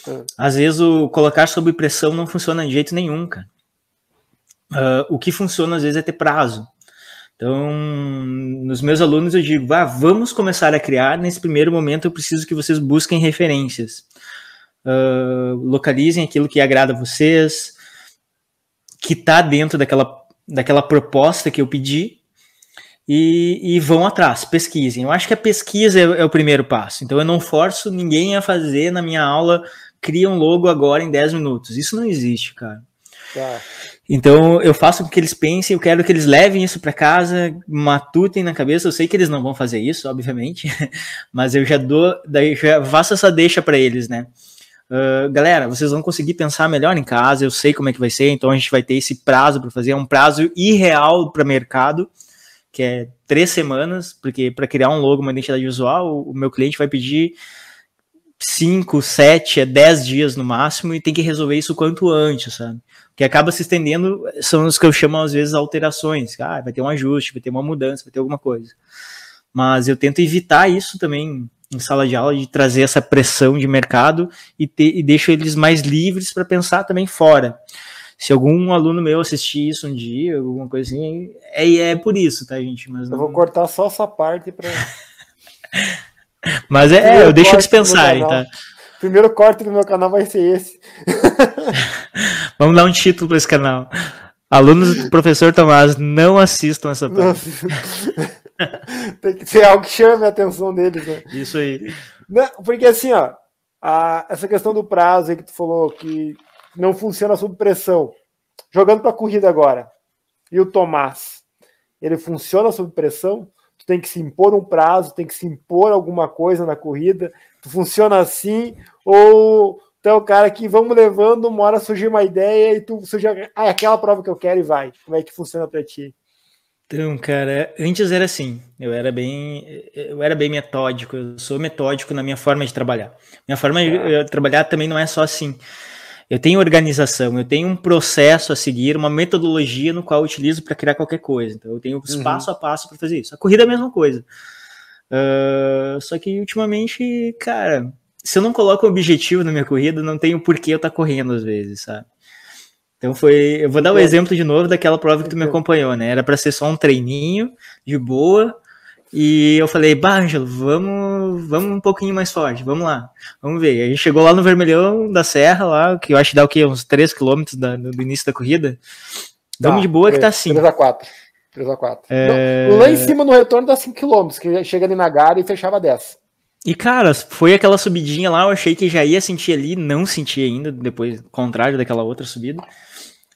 É. Às vezes o colocar sob pressão não funciona de jeito nenhum, cara. Uh, o que funciona às vezes é ter prazo. Então, nos meus alunos eu digo, ah, vamos começar a criar. Nesse primeiro momento eu preciso que vocês busquem referências. Uh, localizem aquilo que agrada a vocês, que está dentro daquela, daquela proposta que eu pedi, e, e, vão atrás, pesquisem. Eu acho que a pesquisa é, é, o primeiro passo. Então eu não forço ninguém a fazer na minha aula, cria um logo agora em 10 minutos. Isso não existe, cara. Tá. Então eu faço com que eles pensem, eu quero que eles levem isso para casa, matutem na cabeça. Eu sei que eles não vão fazer isso, obviamente, mas eu já dou, daí já faço essa deixa para eles, né? Uh, galera, vocês vão conseguir pensar melhor em casa. Eu sei como é que vai ser, então a gente vai ter esse prazo para fazer, é um prazo irreal para mercado que é três semanas, porque para criar um logo, uma identidade visual, o meu cliente vai pedir cinco, sete, é dez dias no máximo e tem que resolver isso quanto antes, sabe? Que acaba se estendendo, são os que eu chamo às vezes alterações. Ah, vai ter um ajuste, vai ter uma mudança, vai ter alguma coisa. Mas eu tento evitar isso também em sala de aula, de trazer essa pressão de mercado e, ter, e deixo eles mais livres para pensar também fora. Se algum aluno meu assistir isso um dia, alguma coisa assim, é, é por isso, tá, gente? Mas não... Eu vou cortar só essa parte para. Mas é, é eu deixo eles pensarem, tá? Primeiro corte do meu canal vai ser esse. Vamos dar um título para esse canal. Alunos do professor Tomás não assistam essa parte. Tem que ser algo que chame a atenção deles, né? Isso aí. Não, porque assim, ó, a, essa questão do prazo aí que tu falou, que não funciona sob pressão. Jogando para a corrida agora. E o Tomás, ele funciona sob pressão? Tu tem que se impor um prazo, tem que se impor alguma coisa na corrida. Tu funciona assim ou tu é o cara que vamos levando, uma hora surge uma ideia e tu surge ah, é aquela prova que eu quero e vai. Como é que funciona para ti? Então, cara, antes era assim, eu era bem, eu era bem metódico, eu sou metódico na minha forma de trabalhar. Minha forma de ah. trabalhar também não é só assim. Eu tenho organização, eu tenho um processo a seguir, uma metodologia no qual eu utilizo para criar qualquer coisa. Então, eu tenho uhum. passo a passo para fazer isso. A corrida é a mesma coisa. Uh, só que ultimamente, cara, se eu não coloco um objetivo na minha corrida, não tenho por que eu estar tá correndo às vezes, sabe? Então foi. Eu vou dar o um exemplo de novo daquela prova que tu me acompanhou, né? Era para ser só um treininho de boa, e eu falei, bah, Ângelo, vamos, vamos um pouquinho mais forte, vamos lá, vamos ver. A gente chegou lá no Vermelhão da Serra, lá, que eu acho que dá o quê? Uns 3 km da, do início da corrida. Vamos tá, de boa 3, que tá assim. 3 a 4. 3 a 4. É... lá em cima no retorno dá 5 km, que chega ali na Gara e fechava 10. E, cara, foi aquela subidinha lá, eu achei que já ia sentir ali, não senti ainda, depois, contrário daquela outra subida.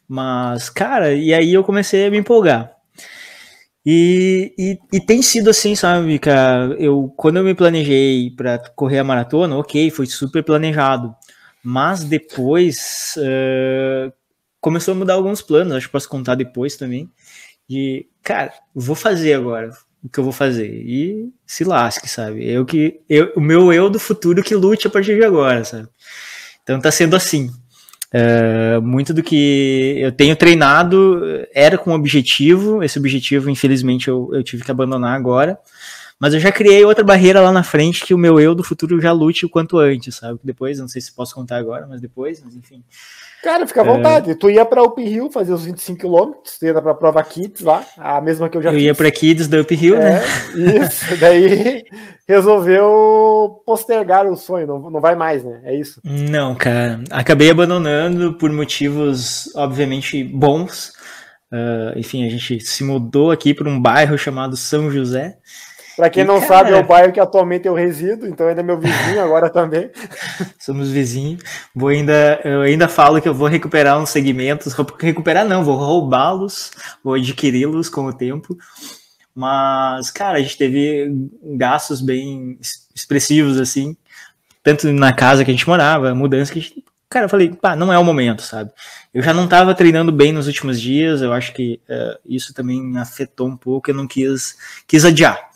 Mas, cara, e aí eu comecei a me empolgar. E, e, e, tem sido assim, sabe, cara? Eu, quando eu me planejei para correr a maratona, ok, foi super planejado. Mas depois uh, começou a mudar alguns planos, acho que posso contar depois também. De, cara, vou fazer agora o que eu vou fazer. E se lasque, sabe? Eu que, eu, o meu eu do futuro que lute a partir de agora, sabe? Então tá sendo assim. Uh, muito do que eu tenho treinado era com objetivo, esse objetivo, infelizmente, eu, eu tive que abandonar agora, Mas eu já criei outra barreira lá na frente que o meu eu do futuro já lute o quanto antes, sabe? Depois, não sei se posso contar agora, mas depois, mas enfim. Cara, fica à é. vontade. É... Tu ia pra Up Hill fazer os 25 km, tu ia pra prova Kids lá, a mesma que eu já eu fiz. Eu ia pra Kids da Up Hill, né? é, né? Isso, daí resolveu postergar o sonho, não, não vai mais, né? É isso? Não, cara. Acabei abandonando por motivos, obviamente, bons. Uh, enfim, a gente se mudou aqui para um bairro chamado São José. Para quem e, não cara, sabe, é o bairro que atualmente eu resido, então ainda é meu vizinho agora também. Somos vizinhos. Vou ainda, eu ainda falo que eu vou recuperar uns segmentos, recuperar não, vou roubá-los, vou adquiri-los com o tempo. Mas, cara, a gente teve gastos bem expressivos assim, tanto na casa que a gente morava, mudança que a gente cara, eu falei, pá, não é o momento, sabe? Eu já não estava treinando bem nos últimos dias, eu acho que uh, isso também afetou um pouco, eu não quis, quis adiar.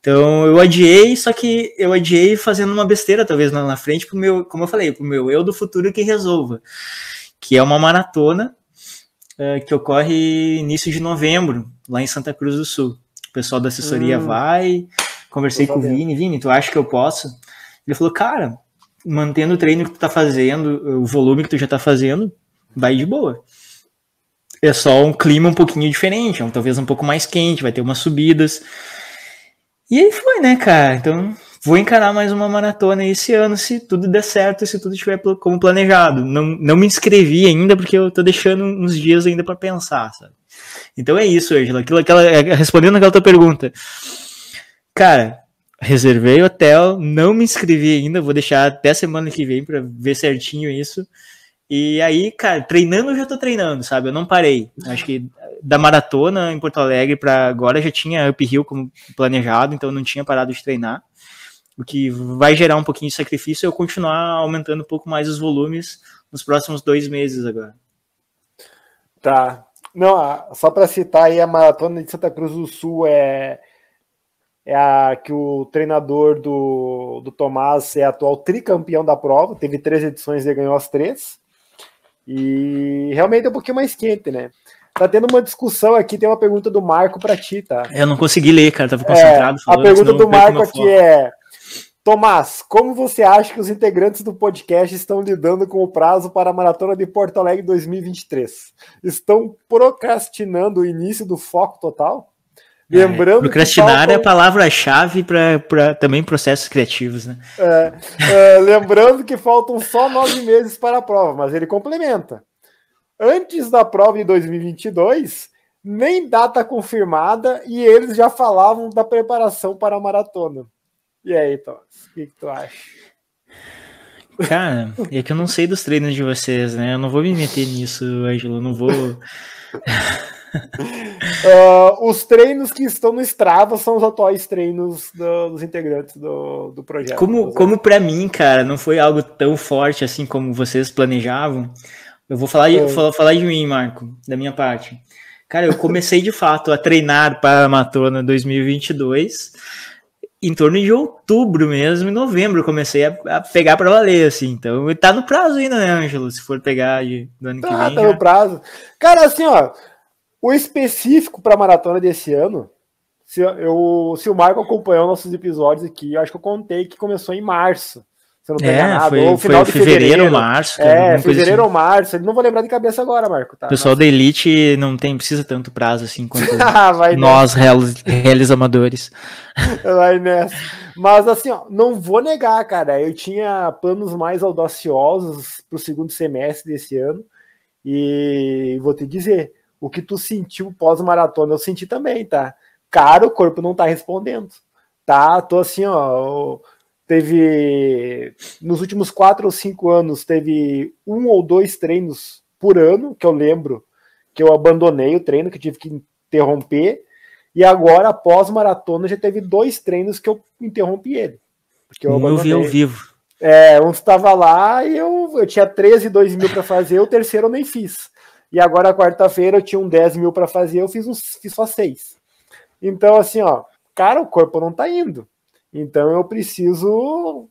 Então eu adiei, só que eu adiei fazendo uma besteira, talvez lá na frente, pro meu, como eu falei, pro meu eu do futuro que resolva. Que é uma maratona uh, que ocorre início de novembro, lá em Santa Cruz do Sul. O pessoal da assessoria hum, vai, conversei com o Vini, Vini, tu acha que eu posso? Ele falou, cara, mantendo o treino que tu tá fazendo, o volume que tu já tá fazendo, vai de boa. É só um clima um pouquinho diferente, é talvez um pouco mais quente, vai ter umas subidas. E aí foi, né, cara? Então, vou encarar mais uma maratona esse ano, se tudo der certo, se tudo estiver como planejado. Não, não me inscrevi ainda, porque eu tô deixando uns dias ainda para pensar, sabe? Então é isso, Angela. Aquilo, aquela, é, respondendo aquela tua pergunta. Cara, reservei hotel, não me inscrevi ainda, vou deixar até semana que vem para ver certinho isso. E aí, cara, treinando eu já tô treinando, sabe? Eu não parei. Acho que da maratona em Porto Alegre para agora já tinha uphill como planejado, então não tinha parado de treinar. O que vai gerar um pouquinho de sacrifício eu continuar aumentando um pouco mais os volumes nos próximos dois meses agora. Tá. Não, só para citar aí, a maratona de Santa Cruz do Sul é, é a que o treinador do, do Tomás é atual tricampeão da prova, teve três edições e ganhou as três. E realmente é um pouquinho mais quente, né? Tá tendo uma discussão aqui, tem uma pergunta do Marco para ti, tá? Eu não consegui ler, cara, tava concentrado. É, a pergunta do Marco aqui é: Tomás, como você acha que os integrantes do podcast estão lidando com o prazo para a maratona de Porto Alegre 2023? Estão procrastinando o início do foco total? É, Lembrando procrastinar faltam... é a palavra-chave para também processos criativos, né? É, é, lembrando que faltam só nove meses para a prova, mas ele complementa. Antes da prova de 2022, nem data confirmada e eles já falavam da preparação para a maratona. E aí, Thomas, o que, que tu acha? Cara, é que eu não sei dos treinos de vocês, né? Eu não vou me meter nisso, Ângelo. Eu não vou. uh, os treinos que estão no Strava são os atuais treinos do, dos integrantes do, do projeto. Como, como para mim, cara, não foi algo tão forte assim como vocês planejavam. Eu vou falar, de, vou falar de mim, Marco, da minha parte. Cara, eu comecei de fato a treinar para a Matona 2022 em torno de outubro mesmo, em novembro comecei a, a pegar para valer, assim. Então tá no prazo ainda, né, Ângelo? Se for pegar de, do ano tá, que vem. Tá já... no prazo. Cara, assim, ó, o específico para a maratona desse ano, se, eu, se o Marco acompanhou nossos episódios aqui, eu acho que eu contei que começou em março. Se eu não é, nada, foi, ou final foi de fevereiro, fevereiro março. É, fevereiro assim. ou março. Não vou lembrar de cabeça agora, Marco. Tá? O pessoal Nossa. da Elite não tem, precisa tanto prazo assim quanto ah, nós, reais, amadores. Vai nessa. Mas assim, ó, não vou negar, cara. Eu tinha planos mais audaciosos para o segundo semestre desse ano. E vou te dizer, o que tu sentiu pós-maratona, eu senti também, tá? Cara, o corpo não tá respondendo. Tá? Tô assim, ó. Teve. Nos últimos quatro ou cinco anos, teve um ou dois treinos por ano, que eu lembro, que eu abandonei o treino, que tive que interromper. E agora, após maratona, já teve dois treinos que eu interrompi ele. Porque eu, eu vi ao vivo. É, um estava lá e eu, eu tinha 13, 2 mil para fazer, o terceiro eu nem fiz. E agora, quarta-feira, eu tinha um 10 mil para fazer, eu fiz, uns, fiz só seis. Então, assim, ó, cara, o corpo não tá indo. Então, eu preciso,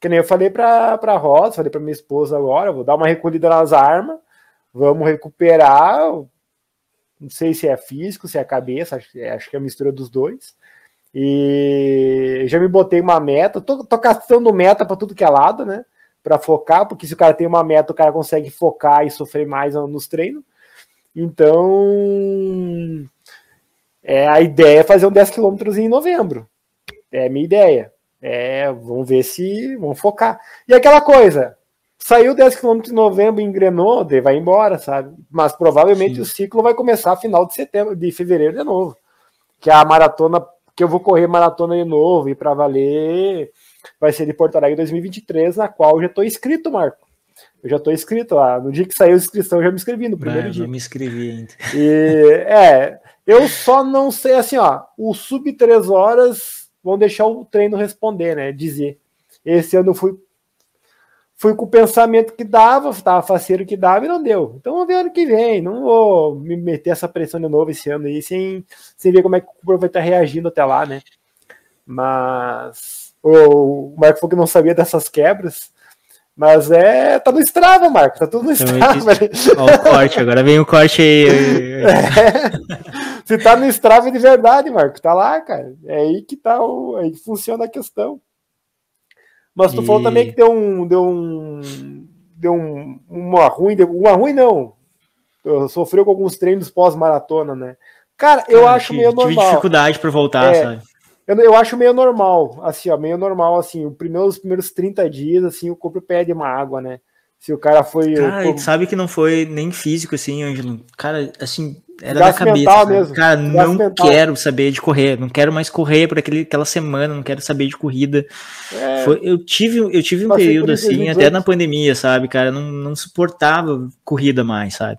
que nem eu falei para a Rosa, falei para minha esposa agora, vou dar uma recolhida nas armas, vamos recuperar. Não sei se é físico, se é cabeça, acho, acho que é a mistura dos dois. E já me botei uma meta, tô, tô caçando meta para tudo que é lado, né? Para focar, porque se o cara tem uma meta, o cara consegue focar e sofrer mais nos treinos. Então, é, a ideia é fazer um 10 km em novembro. É a minha ideia. É, vamos ver se. Vamos focar. E aquela coisa, saiu 10 km em novembro, engrenou, vai embora, sabe? Mas provavelmente Sim. o ciclo vai começar final de setembro, de fevereiro de novo. Que é a maratona que eu vou correr maratona de novo e para valer vai ser de Porto Alegre 2023, na qual eu já estou inscrito, Marco. Eu já estou inscrito lá. No dia que saiu a inscrição, eu já me inscrevi no primeiro dia. Eu me inscrevi ainda. E, é, eu só não sei assim, ó, o sub 3 horas vão deixar o treino responder, né? Dizer. Esse ano eu fui fui com o pensamento que dava, estava faceiro que dava e não deu. Então vamos ver ano que vem. Não vou me meter essa pressão de novo esse ano aí, sem, sem ver como é que o Cooper vai estar reagindo até lá, né? Mas o, Marco falou que não sabia dessas quebras. Mas é, tá no Strava, Marco, tá tudo no então, Strava. O corte, agora vem o corte aí. É, se tá no Strava de verdade, Marco, tá lá, cara. É aí que tá o, é aí que funciona a questão. Mas tu e... falou também que deu um. Deu um. Deu um, uma ruim. Uma ruim não. Sofreu com alguns treinos pós-maratona, né? Cara, eu Cara, acho meio normal. Tive dificuldade para voltar, é, sabe? Eu, eu, acho meio normal, assim, ó, meio normal, assim, o primeiro, os primeiros 30 dias, assim, o corpo pede uma água, né? Se o cara foi. Cara, sabe que não foi nem físico, assim, Ângelo. Cara, assim, era da cabeça. Mesmo. Cara, não mental. quero saber de correr, não quero mais correr por aquele, aquela semana, não quero saber de corrida. É, Foi, eu tive, eu tive um período assim, até na pandemia, sabe, cara, não, não suportava corrida mais, sabe?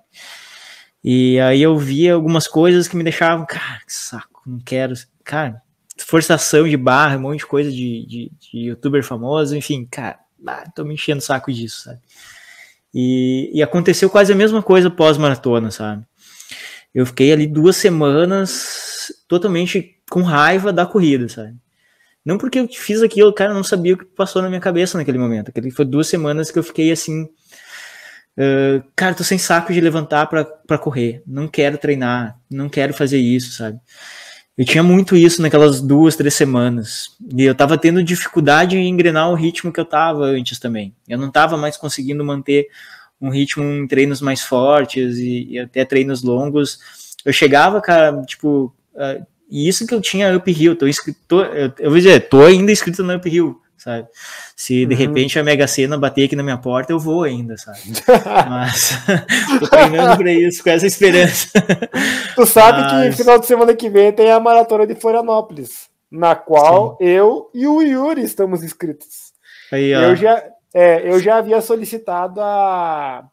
E aí eu via algumas coisas que me deixavam, cara, que saco, não quero. Cara, forçação de barra, um monte de coisa de, de, de youtuber famoso, enfim, cara, ah, tô me enchendo o saco disso, sabe? E, e aconteceu quase a mesma coisa pós-maratona, sabe? Eu fiquei ali duas semanas totalmente com raiva da corrida, sabe? Não porque eu fiz aquilo, cara, não sabia o que passou na minha cabeça naquele momento. Aquele foi duas semanas que eu fiquei assim, uh, cara, tô sem saco de levantar para correr, não quero treinar, não quero fazer isso, sabe? Eu tinha muito isso naquelas duas, três semanas. E eu tava tendo dificuldade em engrenar o ritmo que eu tava antes também. Eu não tava mais conseguindo manter um ritmo em treinos mais fortes e, e até treinos longos. Eu chegava, cara, tipo, uh, e isso que eu tinha uphill, tô inscrito, tô, eu, eu vou dizer, tô ainda inscrito no uphill, sabe? Se de uhum. repente a Mega Sena bater aqui na minha porta, eu vou ainda, sabe? Mas tô treinando pra isso, com essa esperança. Tu sabe Mas... que final de semana que vem tem a maratona de Florianópolis, na qual Sim. eu e o Yuri estamos inscritos. Aí. Eu já, é, eu já havia solicitado a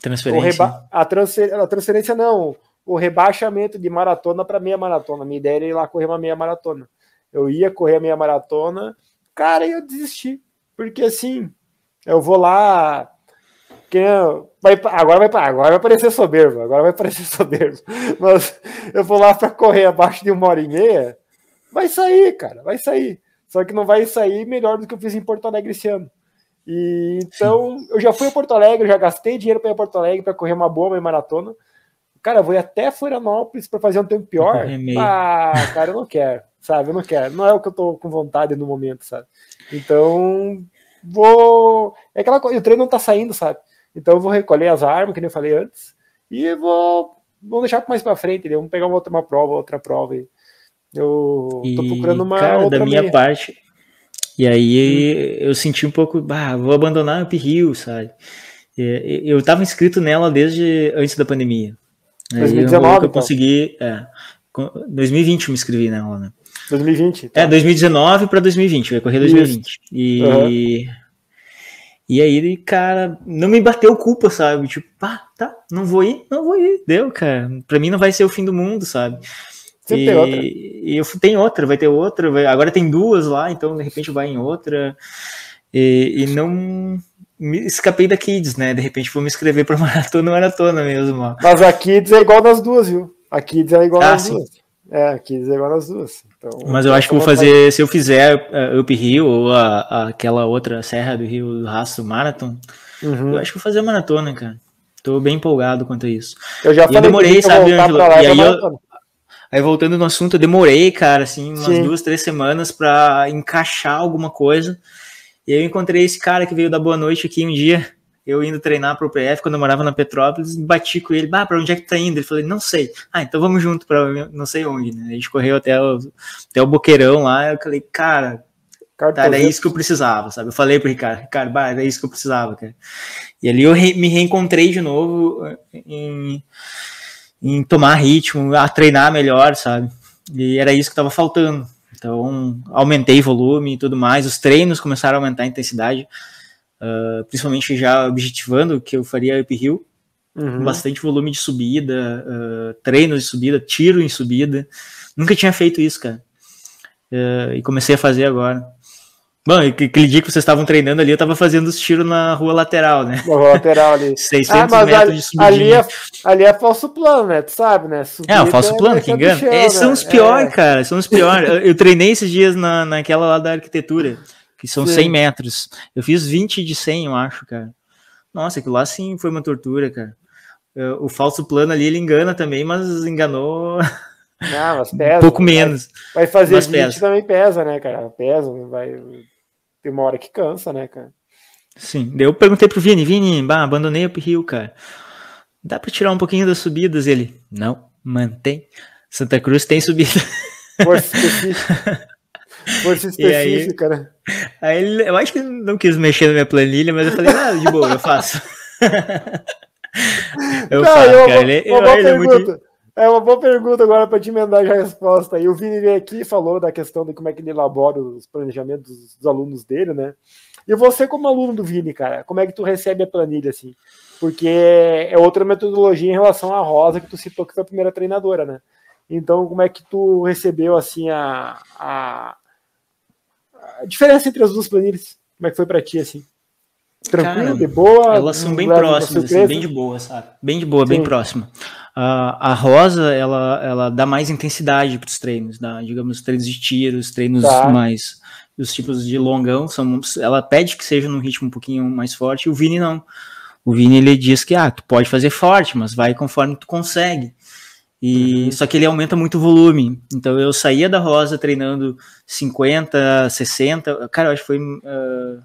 transferência. a, transfer, a transferência não, o rebaixamento de maratona para meia maratona. Minha ideia era ir lá correr uma meia maratona. Eu ia correr a meia maratona, cara, e eu desisti. Porque assim, eu vou lá. Vai, agora, vai, agora vai parecer soberbo, agora vai parecer soberbo. Mas eu vou lá para correr abaixo de uma hora e meia, vai sair, cara, vai sair. Só que não vai sair melhor do que eu fiz em Porto Alegre esse ano. E, então, eu já fui a Porto Alegre, já gastei dinheiro para ir a Porto Alegre para correr uma boa maratona. Cara, eu vou ir até Florianópolis para fazer um tempo pior. Ah, cara, eu não quero, sabe? Eu não quero. Não é o que eu tô com vontade no momento, sabe? Então, vou. É aquela coisa, o treino não tá saindo, sabe? Então, eu vou recolher as armas, que nem eu falei antes, e vou. Vamos deixar mais para frente, né? vamos pegar uma outra uma prova, outra prova. Eu tô procurando uma. Cara, outra da minha meia. parte, e aí eu senti um pouco, bah, vou abandonar o Hill, sabe? Eu estava inscrito nela desde antes da pandemia. 2019, eu, eu consegui, é, 2020 eu me inscrevi nela, né? 2020. Tá. É, 2019 para 2020, vai correr 2020. Isso. E uhum. E aí, cara, não me bateu culpa, sabe? Tipo, pá, tá, não vou ir, não vou ir, deu, cara. Pra mim não vai ser o fim do mundo, sabe? Sempre e, tem outra. E eu tem outra, vai ter outra, vai, agora tem duas lá, então de repente vai em outra. E, e não me escapei da Kids, né? De repente vou me inscrever para maratona, maratona mesmo. Ó. Mas a Kids é igual nas duas, viu? A Kids é igual ah, nas sim. duas. É, a Kids é igual nas duas. Então, Mas eu acho que vou fazer, se eu fizer uh, Up Hill ou a, a, aquela outra Serra do Rio do Rastro Marathon, uhum. eu acho que vou fazer maratona, cara. Tô bem empolgado quanto a isso. Eu já e falei eu demorei, sabe? E aí eu, Aí voltando no assunto, eu demorei, cara, assim, umas Sim. duas, três semanas para encaixar alguma coisa. E aí eu encontrei esse cara que veio da Boa Noite aqui um dia, eu indo treinar pro PF quando eu morava na Petrópolis, bati com ele, bah, pra onde é que tá indo? Ele falou, não sei. Ah, então vamos junto pra não sei onde, né? A gente correu até o, até o Boqueirão lá, eu falei, cara, Cara, era isso que eu precisava, sabe? Eu falei pro Ricardo, Ricardo, bah, era isso que eu precisava, cara. E ali eu re me reencontrei de novo eh, em, em tomar ritmo, a treinar melhor, sabe? E era isso que estava faltando. Então, aumentei volume e tudo mais. Os treinos começaram a aumentar a intensidade, uh, principalmente já objetivando que eu faria up hill, uhum. bastante volume de subida, uh, treinos de subida, tiro em subida. Nunca tinha feito isso, cara. Uh, e comecei a fazer agora. Bom, aquele dia que vocês estavam treinando ali, eu estava fazendo os tiros na rua lateral, né? Na rua lateral ali. 600 ah, metros ali, de subidinha. Ali é, ali é falso plano, né? Tu sabe, né? Subida é, o falso é plano, que engana. Chão, né? são os piores, é. cara, são os piores. eu, eu treinei esses dias na, naquela lá da arquitetura, que são sim. 100 metros. Eu fiz 20 de 100, eu acho, cara. Nossa, aquilo lá sim foi uma tortura, cara. O falso plano ali, ele engana também, mas enganou... Não, mas pesa. Um pouco menos. Vai fazer mas 20 pesa. também pesa, né, cara? Pesa, vai tem uma hora que cansa, né, cara? Sim, eu perguntei pro Vini, Vini, bah, abandonei o Rio, cara. Dá para tirar um pouquinho das subidas? Ele, não, mantém. Santa Cruz tem subida. Força específica. Força específica, aí, né? Aí ele, eu acho que não quis mexer na minha planilha, mas eu falei, ah, de boa, eu faço. eu não, faço, eu, cara. Ele, eu, ele é muito... É uma boa pergunta agora para te emendar já a resposta. E o Vini veio aqui e falou da questão de como é que ele elabora os planejamentos dos alunos dele, né? E você, como aluno do Vini, cara, como é que tu recebe a planilha, assim? Porque é outra metodologia em relação à Rosa, que tu citou que foi a primeira treinadora, né? Então, como é que tu recebeu, assim, a, a, a diferença entre as duas planilhas? Como é que foi para ti, assim? Tranquilo, Cara, de boa? Elas são bem próximas, assim, bem de boa, sabe? Bem de boa, Sim. bem próxima. Uh, a Rosa, ela, ela dá mais intensidade para os treinos, dá, digamos, treinos de tiros, treinos tá. mais. Os tipos de longão, são, ela pede que seja num ritmo um pouquinho mais forte, e o Vini não. O Vini ele diz que ah, tu pode fazer forte, mas vai conforme tu consegue. E uhum. só que ele aumenta muito o volume. Então eu saía da Rosa treinando 50, 60, cara, eu acho que foi uh,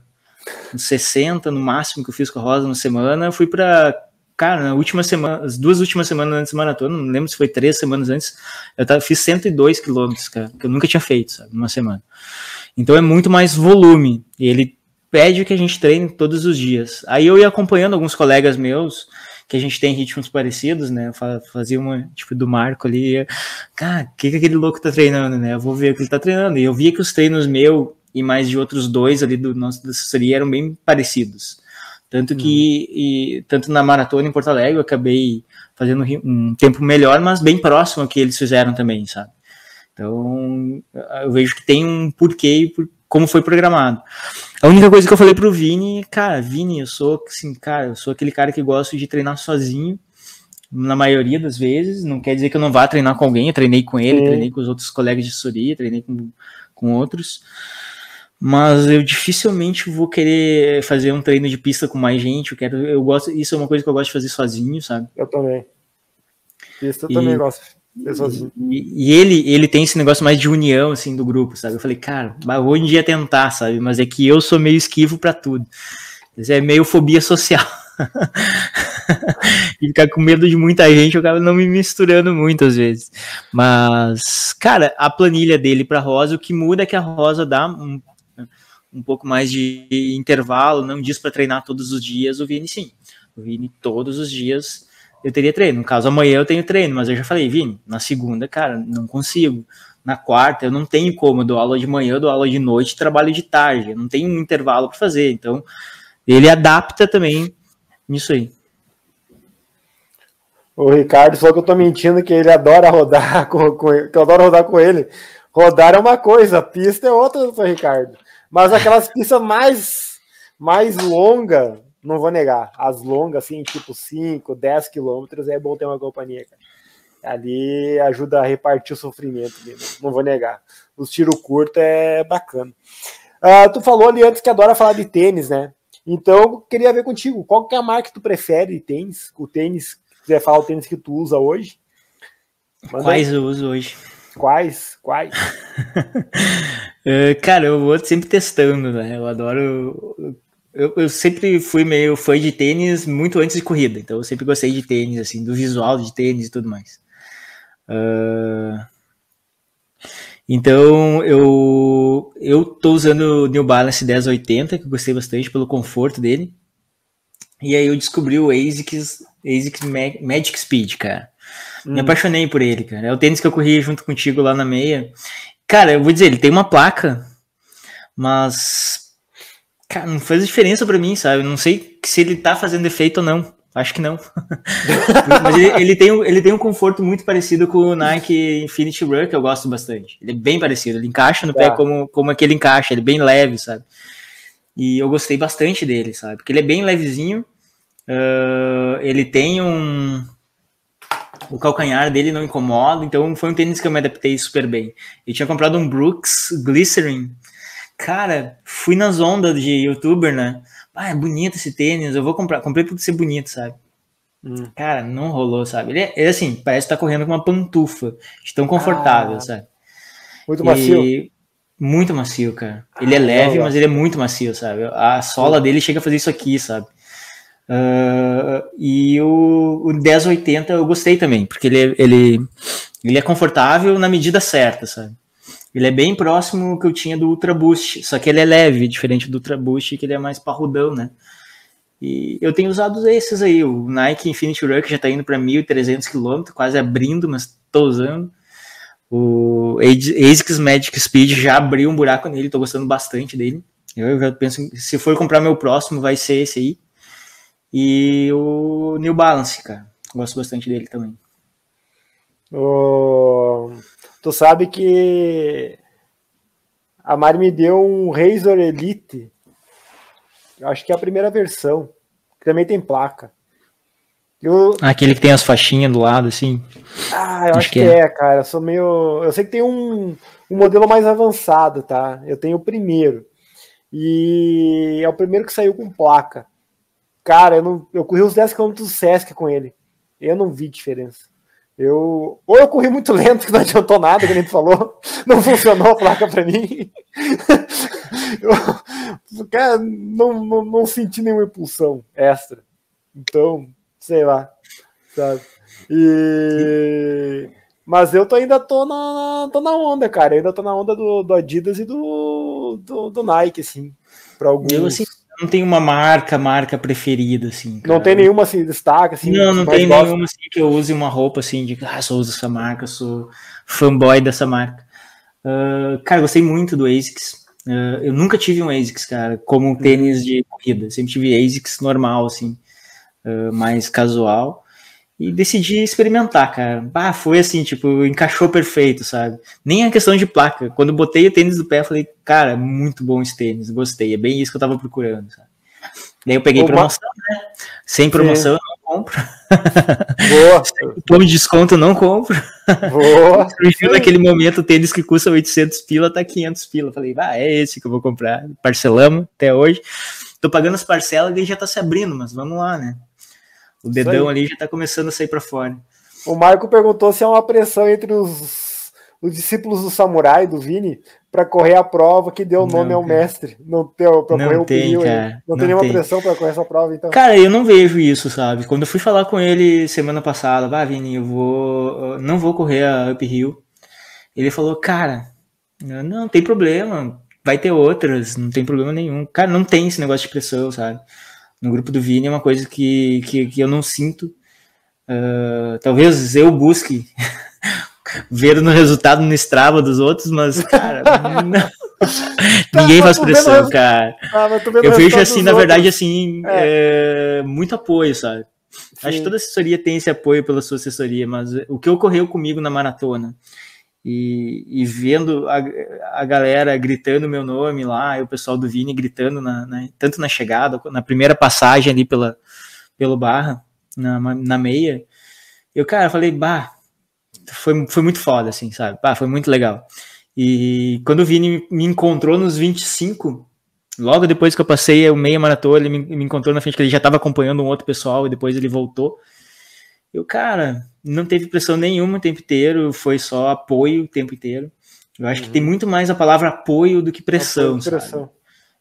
60 no máximo que eu fiz com a Rosa na semana. Eu fui para cara, na última semana, as duas últimas semanas antes da maratona, não lembro se foi três semanas antes, eu tava, fiz 102 quilômetros, cara, que eu nunca tinha feito, sabe, numa semana. Então é muito mais volume. E ele pede que a gente treine todos os dias. Aí eu ia acompanhando alguns colegas meus, que a gente tem ritmos parecidos, né? Fazia uma, tipo, do Marco ali, cara, o que, que aquele louco tá treinando, né? Eu vou ver o que ele tá treinando. E eu via que os treinos meu e mais de outros dois ali do nosso da assessoria eram bem parecidos. Tanto que, uhum. e, tanto na maratona em Porto Alegre, eu acabei fazendo um tempo melhor, mas bem próximo ao que eles fizeram também, sabe? Então, eu vejo que tem um porquê como foi programado. A única coisa que eu falei pro Vini, cara, Vini, eu sou assim, cara, eu sou aquele cara que gosta de treinar sozinho, na maioria das vezes, não quer dizer que eu não vá treinar com alguém, eu treinei com ele, treinei com os outros colegas de assessoria, treinei com, com outros, mas eu dificilmente vou querer fazer um treino de pista com mais gente. Eu quero, eu gosto, isso é uma coisa que eu gosto de fazer sozinho, sabe? Eu também. Pista eu e, também gosto de fazer sozinho. E, e, ele, ele tem esse negócio mais de união assim do grupo, sabe? Eu falei, cara, vou um dia tentar, sabe? Mas é que eu sou meio esquivo para tudo. É meio fobia social. e ficar com medo de muita gente, eu acabo não me misturando muito às vezes. Mas, cara, a planilha dele para Rosa, o que muda é que a Rosa dá um um pouco mais de intervalo, não diz para treinar todos os dias, o Vini sim. O Vini todos os dias eu teria treino. No caso, amanhã eu tenho treino, mas eu já falei, Vini, na segunda, cara, não consigo. Na quarta, eu não tenho como, eu dou aula de manhã, eu dou aula de noite, trabalho de tarde, eu não tenho um intervalo para fazer. Então, ele adapta também nisso aí. O Ricardo falou que eu tô mentindo que ele adora rodar com, com que eu adoro rodar com ele. Rodar é uma coisa, pista é outra, Ricardo. Mas aquelas pistas mais, mais longas, não vou negar. As longas, assim, tipo 5, 10 quilômetros, é bom ter uma companhia, cara. Ali ajuda a repartir o sofrimento, não vou negar. Os tiro curto é bacana. Uh, tu falou ali antes que adora falar de tênis, né? Então, queria ver contigo, qual que é a marca que tu prefere de tênis? O tênis, se quiser falar o tênis que tu usa hoje. Quais eu uso hoje? Quais? Quais? uh, cara, eu vou sempre testando, né? Eu adoro. Eu, eu, sempre fui meio fã de tênis muito antes de corrida, então eu sempre gostei de tênis, assim, do visual de tênis e tudo mais. Uh, então eu eu tô usando o New Balance 1080, que eu gostei bastante pelo conforto dele. E aí eu descobri o ASICS, ASICS Magic Speed, cara. Hum. Me apaixonei por ele, cara. É o tênis que eu corri junto contigo lá na meia. Cara, eu vou dizer, ele tem uma placa, mas cara, não faz diferença para mim, sabe? Não sei se ele tá fazendo efeito ou não. Acho que não. Mas ele, ele, tem, ele tem um conforto muito parecido com o Nike Infinity Run, que eu gosto bastante. Ele é bem parecido, ele encaixa no pé tá. como, como aquele encaixa, ele é bem leve, sabe? E eu gostei bastante dele, sabe? Porque ele é bem levezinho, uh, ele tem um. O calcanhar dele não incomoda, então foi um tênis que eu me adaptei super bem. Eu tinha comprado um Brooks Glycerin. Cara, fui nas ondas de youtuber, né? ah, é bonito esse tênis, eu vou comprar. Comprei por ser bonito, sabe? Hum. Cara, não rolou, sabe? Ele é, ele é assim, parece que tá correndo com uma pantufa, de tão confortável, ah, sabe? Muito macio. muito macio, cara. Ele ah, é leve, mas ele é muito macio, sabe? A sola dele chega a fazer isso aqui, sabe? Uh, e o, o 1080 eu gostei também, porque ele, ele, ele é confortável na medida certa, sabe? Ele é bem próximo que eu tinha do Ultra Boost, só que ele é leve, diferente do Ultra Boost, que ele é mais parrudão, né? E eu tenho usado esses aí, o Nike Infinity Run, que já tá indo para 1.300 km, quase abrindo, mas tô usando. O ASICS Magic Speed já abriu um buraco nele, tô gostando bastante dele. Eu já penso, se for comprar meu próximo, vai ser esse aí. E o New Balance, cara, gosto bastante dele também. O... Tu sabe que a Mari me deu um Razor Elite. Eu acho que é a primeira versão. Que também tem placa. Eu... Aquele que tem as faixinhas do lado, assim. Ah, eu acho, acho que, é. é. cara. Eu sou meio. Eu sei que tem um, um modelo mais avançado, tá? Eu tenho o primeiro. E é o primeiro que saiu com placa. Cara, eu, não... eu corri os 10 km do Sesc com ele. Eu não vi diferença. Eu, ou eu corri muito lento, que não adiantou nada, que a gente falou, não funcionou a placa para mim. eu, cara, não, não, não senti nenhuma impulsão extra. Então, sei lá, sabe? E... Mas eu tô, ainda tô na, tô na onda, cara. Eu ainda tô na onda do, do Adidas e do, do, do Nike, assim. Para alguns. Eu, assim, não tem uma marca, marca preferida, assim. Cara. Não tem nenhuma assim, destaque, assim. Não, não tem gosta. nenhuma assim que eu use uma roupa assim de ah, só uso essa marca, sou fanboy dessa marca. Uh, cara, gostei muito do ASICS. Uh, eu nunca tive um ASICS, cara, como um tênis de corrida. Sempre tive ASICS normal, assim, uh, mais casual. E decidi experimentar, cara. Ah, foi assim, tipo, encaixou perfeito, sabe? Nem a questão de placa. Quando botei o tênis do pé, eu falei, cara, muito bom esse tênis, gostei. É bem isso que eu tava procurando, sabe? Daí eu peguei promoção, né? Sem promoção Sim. eu não compro. Boa. Sem desconto eu não compro. Boa. naquele momento o tênis que custa 800 pila tá 500 pila. Falei, ah, é esse que eu vou comprar. Parcelamos até hoje. Tô pagando as parcelas e já tá se abrindo, mas vamos lá, né? O dedão ali já está começando a sair para fora. O Marco perguntou se é uma pressão entre os, os discípulos do samurai, do Vini, para correr a prova que deu o nome não, ao mestre. Não tem, pra não tem, o cara, Não, não tem nenhuma tem. pressão para correr essa prova, então. Cara, eu não vejo isso, sabe? Quando eu fui falar com ele semana passada, ah, Vini, eu vou. não vou correr a Uphill. Ele falou, cara, não tem problema, vai ter outras, não tem problema nenhum. Cara, não tem esse negócio de pressão, sabe? No grupo do Vini é uma coisa que, que, que eu não sinto. Uh, talvez eu busque ver no resultado no Strava dos outros, mas, cara, não, ninguém faz pressão, cara. Ah, eu vejo assim, na verdade, outros. assim, é. É, muito apoio, sabe? Sim. Acho que toda assessoria tem esse apoio pela sua assessoria, mas o que ocorreu comigo na maratona e, e vendo a, a galera gritando meu nome lá, e o pessoal do Vini gritando, na, na, tanto na chegada, na primeira passagem ali pela, pelo barra, na, na meia, eu, cara, falei, bah, foi, foi muito foda, assim, sabe? Bah, foi muito legal. E quando o Vini me encontrou nos 25, logo depois que eu passei o meia maratona, ele me, me encontrou na frente, que ele já estava acompanhando um outro pessoal e depois ele voltou. Eu, cara, não teve pressão nenhuma o tempo inteiro, foi só apoio o tempo inteiro. Eu acho uhum. que tem muito mais a palavra apoio do que pressão, apoio, pressão.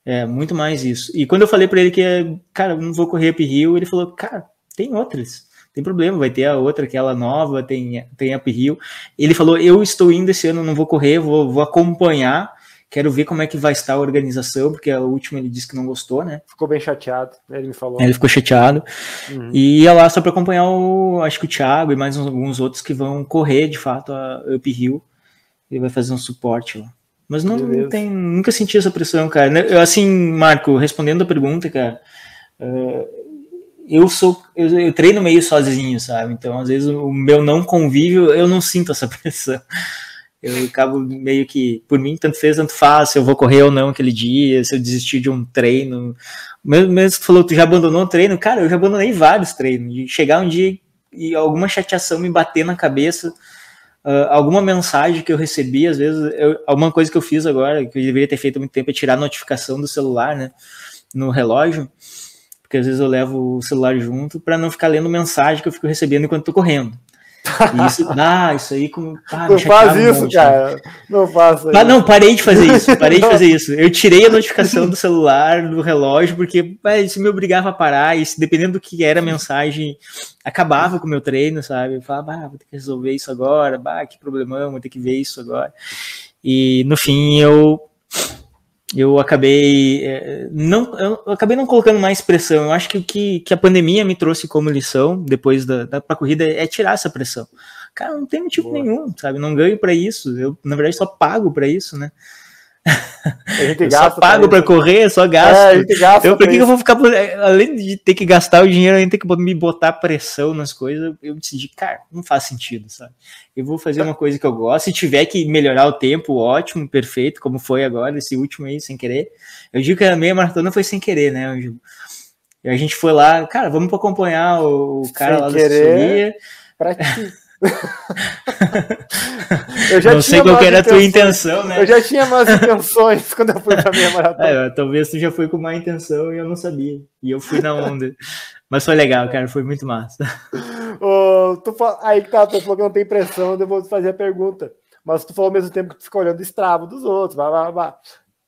É, muito mais isso. E quando eu falei para ele que, cara, não vou correr uphill, ele falou, cara, tem outras. Tem problema, vai ter a outra, aquela nova, tem, tem uphill. Ele falou, eu estou indo esse ano, não vou correr, vou, vou acompanhar, quero ver como é que vai estar a organização, porque a última ele disse que não gostou, né? Ficou bem chateado, ele me falou. Ele ficou chateado. Uhum. E ia lá só para acompanhar o, acho que o Thiago e mais alguns outros que vão correr, de fato, a uphill. Ele vai fazer um suporte lá. Mas não, não, tem, nunca senti essa pressão, cara. Eu, assim, Marco, respondendo a pergunta, cara, uh, eu sou, eu, eu, treino meio sozinho, sabe? Então, às vezes, o meu não convívio, eu não sinto essa pressão. Eu acabo meio que, por mim, tanto fez, tanto faz, se eu vou correr ou não aquele dia, se eu desistir de um treino. Mesmo, mesmo que falou, tu já abandonou o treino, cara, eu já abandonei vários treinos. Chegar um dia e alguma chateação me bater na cabeça, Uh, alguma mensagem que eu recebi, às vezes, eu, alguma coisa que eu fiz agora, que eu deveria ter feito há muito tempo, é tirar a notificação do celular, né, no relógio, porque às vezes eu levo o celular junto para não ficar lendo mensagem que eu fico recebendo enquanto tô correndo. Isso, ah, isso aí como. Ah, não faz isso, monte, cara. Né? Não faça ah, Não, parei de fazer isso. Parei de fazer isso. Eu tirei a notificação do celular, do relógio, porque isso me obrigava a parar. E dependendo do que era a mensagem, acabava com o meu treino, sabe? Eu falava, ah, vou ter que resolver isso agora, bah, que problemão, vou ter que ver isso agora. E no fim eu eu acabei é, não eu acabei não colocando mais pressão. Eu acho que o que, que a pandemia me trouxe como lição depois da, da corrida é tirar essa pressão. Cara, não tem motivo Boa. nenhum, sabe? Não ganho para isso. Eu na verdade só pago para isso, né? A gente eu só pago para correr, só gasto. É, a gente gasta eu, por que, eu vou ficar, além de ter que gastar o dinheiro, ainda ter que me botar pressão nas coisas? Eu decidi, cara, não faz sentido, sabe? Eu vou fazer uma coisa que eu gosto. Se tiver que melhorar o tempo, ótimo, perfeito, como foi agora, esse último aí, sem querer. Eu digo que a meia maratona foi sem querer, né? Eu, a gente foi lá, cara, vamos acompanhar o, cara sem lá querer, da assessoria. Pra ti. Eu já não sei qual era a tua intenção, né? Eu já tinha mais intenções quando eu fui pra minha maratona. É, talvez tu já foi com má intenção e eu não sabia. E eu fui na onda. Mas foi legal, cara, foi muito massa. Oh, tu fala... Aí tá, tu falou que não tem pressão, eu vou fazer a pergunta. Mas tu falou ao mesmo tempo que tu fica olhando o estravo dos outros, blá, blá, blá.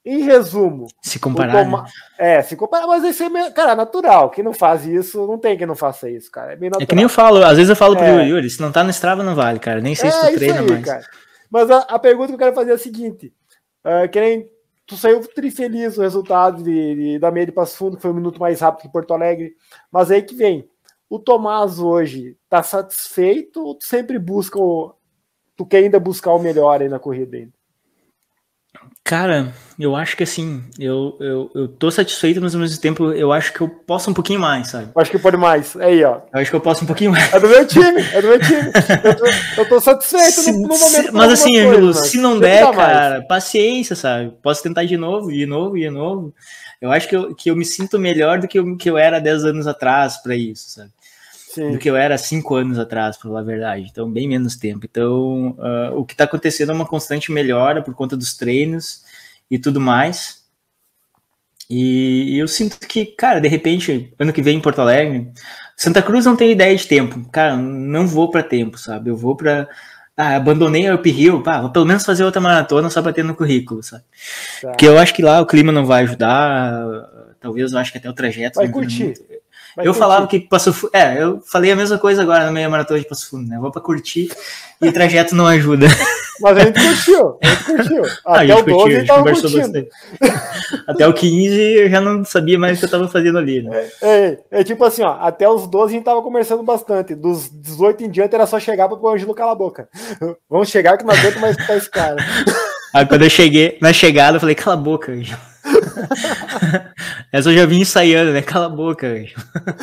Em resumo. Se comparar. Toma... Né? É, se comparar, mas isso é, meio... cara, natural. Quem não faz isso, não tem quem não faça isso, cara. É, bem natural. é que nem eu falo, às vezes eu falo pro é. Yuri, se não tá no Strava, não vale, cara. Nem sei é, se tu treina aí, mais. Cara. Mas a, a, pergunta que eu quero fazer é a seguinte: uh, que nem tu saiu trifeliz o resultado de, de, da meia de Passo Fundo, que foi um minuto mais rápido que Porto Alegre. Mas aí que vem. O Tomás hoje tá satisfeito ou tu sempre busca o. Tu quer ainda buscar o melhor aí na corrida ainda? Cara, eu acho que assim, eu, eu, eu tô satisfeito, mas ao mesmo tempo eu acho que eu posso um pouquinho mais, sabe? Eu acho que pode mais. Aí, ó. Eu acho que eu posso um pouquinho mais. É do meu time, é do meu time. Eu tô, eu tô satisfeito se, no, no, momento. Se, mas assim, Ângelo, se não der, cara, mais. paciência, sabe? Posso tentar de novo, de novo, de novo. Eu acho que eu, que eu me sinto melhor do que eu, que eu era 10 anos atrás para isso, sabe? Sim. do que eu era cinco anos atrás, para falar a verdade. Então, bem menos tempo. Então, uh, o que está acontecendo é uma constante melhora por conta dos treinos e tudo mais. E, e eu sinto que, cara, de repente, ano que vem em Porto Alegre, Santa Cruz não tem ideia de tempo. Cara, não vou para tempo, sabe? Eu vou para ah, abandonei a Uphill, pá, vou pelo menos fazer outra maratona só para ter no currículo, sabe? Tá. Porque eu acho que lá o clima não vai ajudar, talvez eu acho que até o trajeto. Vai curtir. Muito, Vai eu curtir. falava que Passo Fundo. É, eu falei a mesma coisa agora na meia maratona de Passo Fundo, né? vou pra curtir e o trajeto não ajuda. Mas a gente curtiu, a gente curtiu. Até a gente o 12 curtiu, a gente conversou bastante. Até o 15 eu já não sabia mais o que eu tava fazendo ali, né? É, é, é, tipo assim, ó, até os 12 a gente tava conversando bastante. Dos 18 em diante era só chegar para o Ângelo calar a boca. Vamos chegar que não aguento mais ficar esse cara. Aí quando eu cheguei, na chegada, eu falei, cala a boca, Ângelo. Essa eu já vim ensaiando, né? Cala a boca, velho.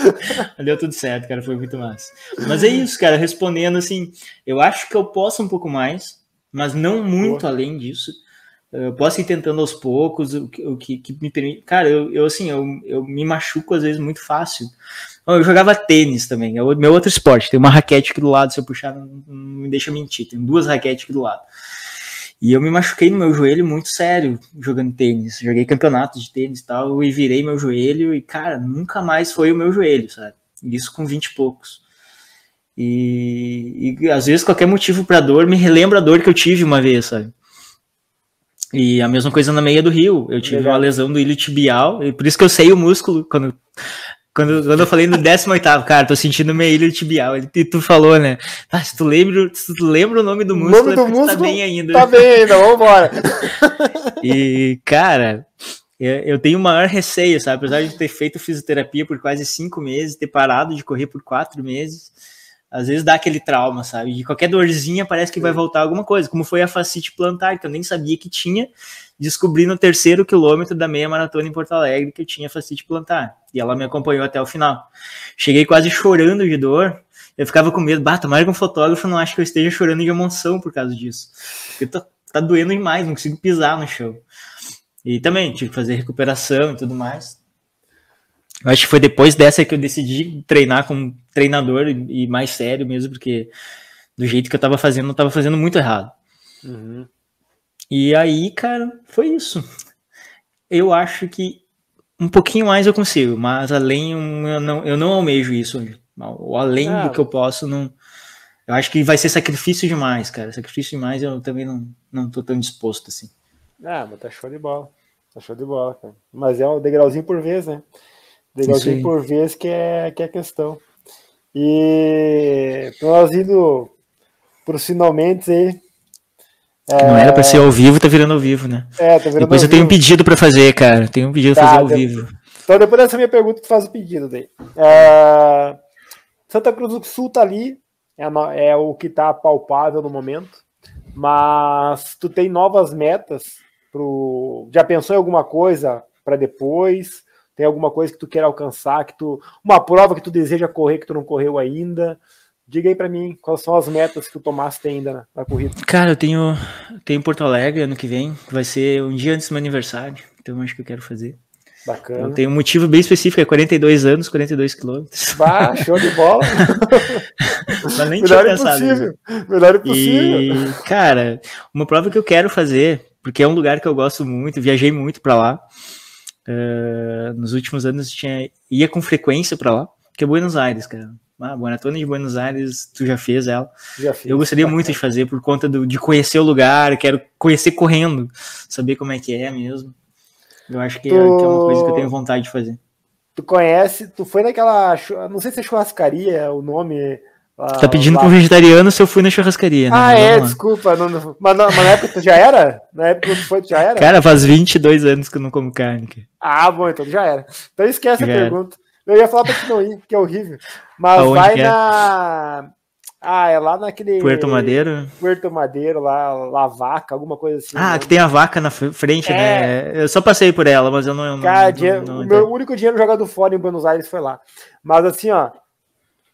Deu tudo certo, cara. Foi muito massa. Mas é isso, cara. Respondendo assim, eu acho que eu posso um pouco mais, mas não muito Boa. além disso. Eu posso ir tentando aos poucos, o que, o que, que me permite. Cara, eu, eu assim, eu, eu me machuco às vezes muito fácil. Eu jogava tênis também, é o meu outro esporte. Tem uma raquete aqui do lado, se eu puxar, não, não me deixa mentir. Tem duas raquetes aqui do lado. E eu me machuquei no meu joelho muito sério jogando tênis. Joguei campeonato de tênis e tal, e virei meu joelho, e cara, nunca mais foi o meu joelho, sabe? Isso com 20 e poucos. E, e às vezes qualquer motivo para dor me relembra a dor que eu tive uma vez, sabe? E a mesma coisa na meia do rio. Eu tive Legal. uma lesão do ilho tibial, e por isso que eu sei o músculo quando quando, quando eu falei no 18, cara, tô sentindo meio ilho tibial. E tu falou, né? Ah, se tu lembra, se tu lembra o nome do músculo, nome do é músculo tá bem ainda. Tá bem ainda, vambora. e, cara, eu tenho o maior receio, sabe? Apesar de ter feito fisioterapia por quase cinco meses, ter parado de correr por quatro meses, às vezes dá aquele trauma, sabe? De qualquer dorzinha parece que vai voltar alguma coisa, como foi a fascite plantar, que eu nem sabia que tinha, descobri no terceiro quilômetro da meia maratona em Porto Alegre que eu tinha fascite plantar. E ela me acompanhou até o final. Cheguei quase chorando de dor. Eu ficava com medo, bah, tomara que um fotógrafo não ache que eu esteja chorando de emoção por causa disso. Porque tá, tá doendo demais, não consigo pisar no chão. E também tive que fazer recuperação e tudo mais. Acho que foi depois dessa que eu decidi treinar com um treinador e, mais sério mesmo, porque do jeito que eu tava fazendo, eu tava fazendo muito errado. Uhum. E aí, cara, foi isso. Eu acho que um pouquinho mais eu consigo, mas além eu não, eu não almejo isso. O além ah, do que eu posso, não. Eu acho que vai ser sacrifício demais, cara. Sacrifício demais eu também não, não tô tão disposto assim. Ah, mas tá show de bola. Tá show de bola, cara. Mas é um degrauzinho por vez, né? Degrauzinho por vez que é, que é a questão. E nós indo pros finalmente aí, não era pra ser ao vivo, tá virando ao vivo, né? É, tá virando Depois eu tenho um pedido pra fazer, cara. Tenho um pedido tá, pra fazer ao vivo. Então, depois dessa minha pergunta, tu faz o pedido daí. É... Santa Cruz do Sul tá ali, é, é o que tá palpável no momento, mas tu tem novas metas pro. Já pensou em alguma coisa para depois? Tem alguma coisa que tu quer alcançar, que tu. Uma prova que tu deseja correr que tu não correu ainda? Diga aí para mim quais são as metas que o Tomás tem ainda na, na, corrida. Cara, eu tenho, tenho Porto Alegre ano que vem, vai ser um dia antes do meu aniversário, então acho que eu quero fazer. Bacana. Então, tem um motivo bem específico, é 42 anos, 42 quilômetros. Bah, show de bola! Mas nem Melhor tinha pensado. Impossível. Melhor impossível. E, cara, uma prova que eu quero fazer, porque é um lugar que eu gosto muito, viajei muito para lá. Uh, nos últimos anos tinha, ia com frequência para lá, que é Buenos Aires, cara. Ah, Maratona de Buenos Aires, tu já fez ela. Já fiz. Eu gostaria muito de fazer por conta do, de conhecer o lugar, quero conhecer correndo, saber como é que é mesmo. Eu acho que, tu... é, que é uma coisa que eu tenho vontade de fazer. Tu conhece, tu foi naquela, não sei se é churrascaria, o nome... Tá pedindo lá. pro vegetariano se eu fui na churrascaria. Né? Ah, é, desculpa. Não, não, mas, na, mas na época tu já era? Na época tu foi, tu já era? Cara, faz 22 anos que eu não como carne. Ah, bom, então já era. Então esquece já a pergunta. Era. Eu ia falar pra te não ir, que é horrível. Mas Aonde vai é? na. Ah, é lá naquele. Puerto Madeiro? Puerto Madeiro, lá, lá vaca, alguma coisa assim. Ah, né? que tem a vaca na frente, né? é... né? Eu só passei por ela, mas eu não. Cara, não, não, não, o meu único dinheiro jogado fora em Buenos Aires foi lá. Mas assim, ó.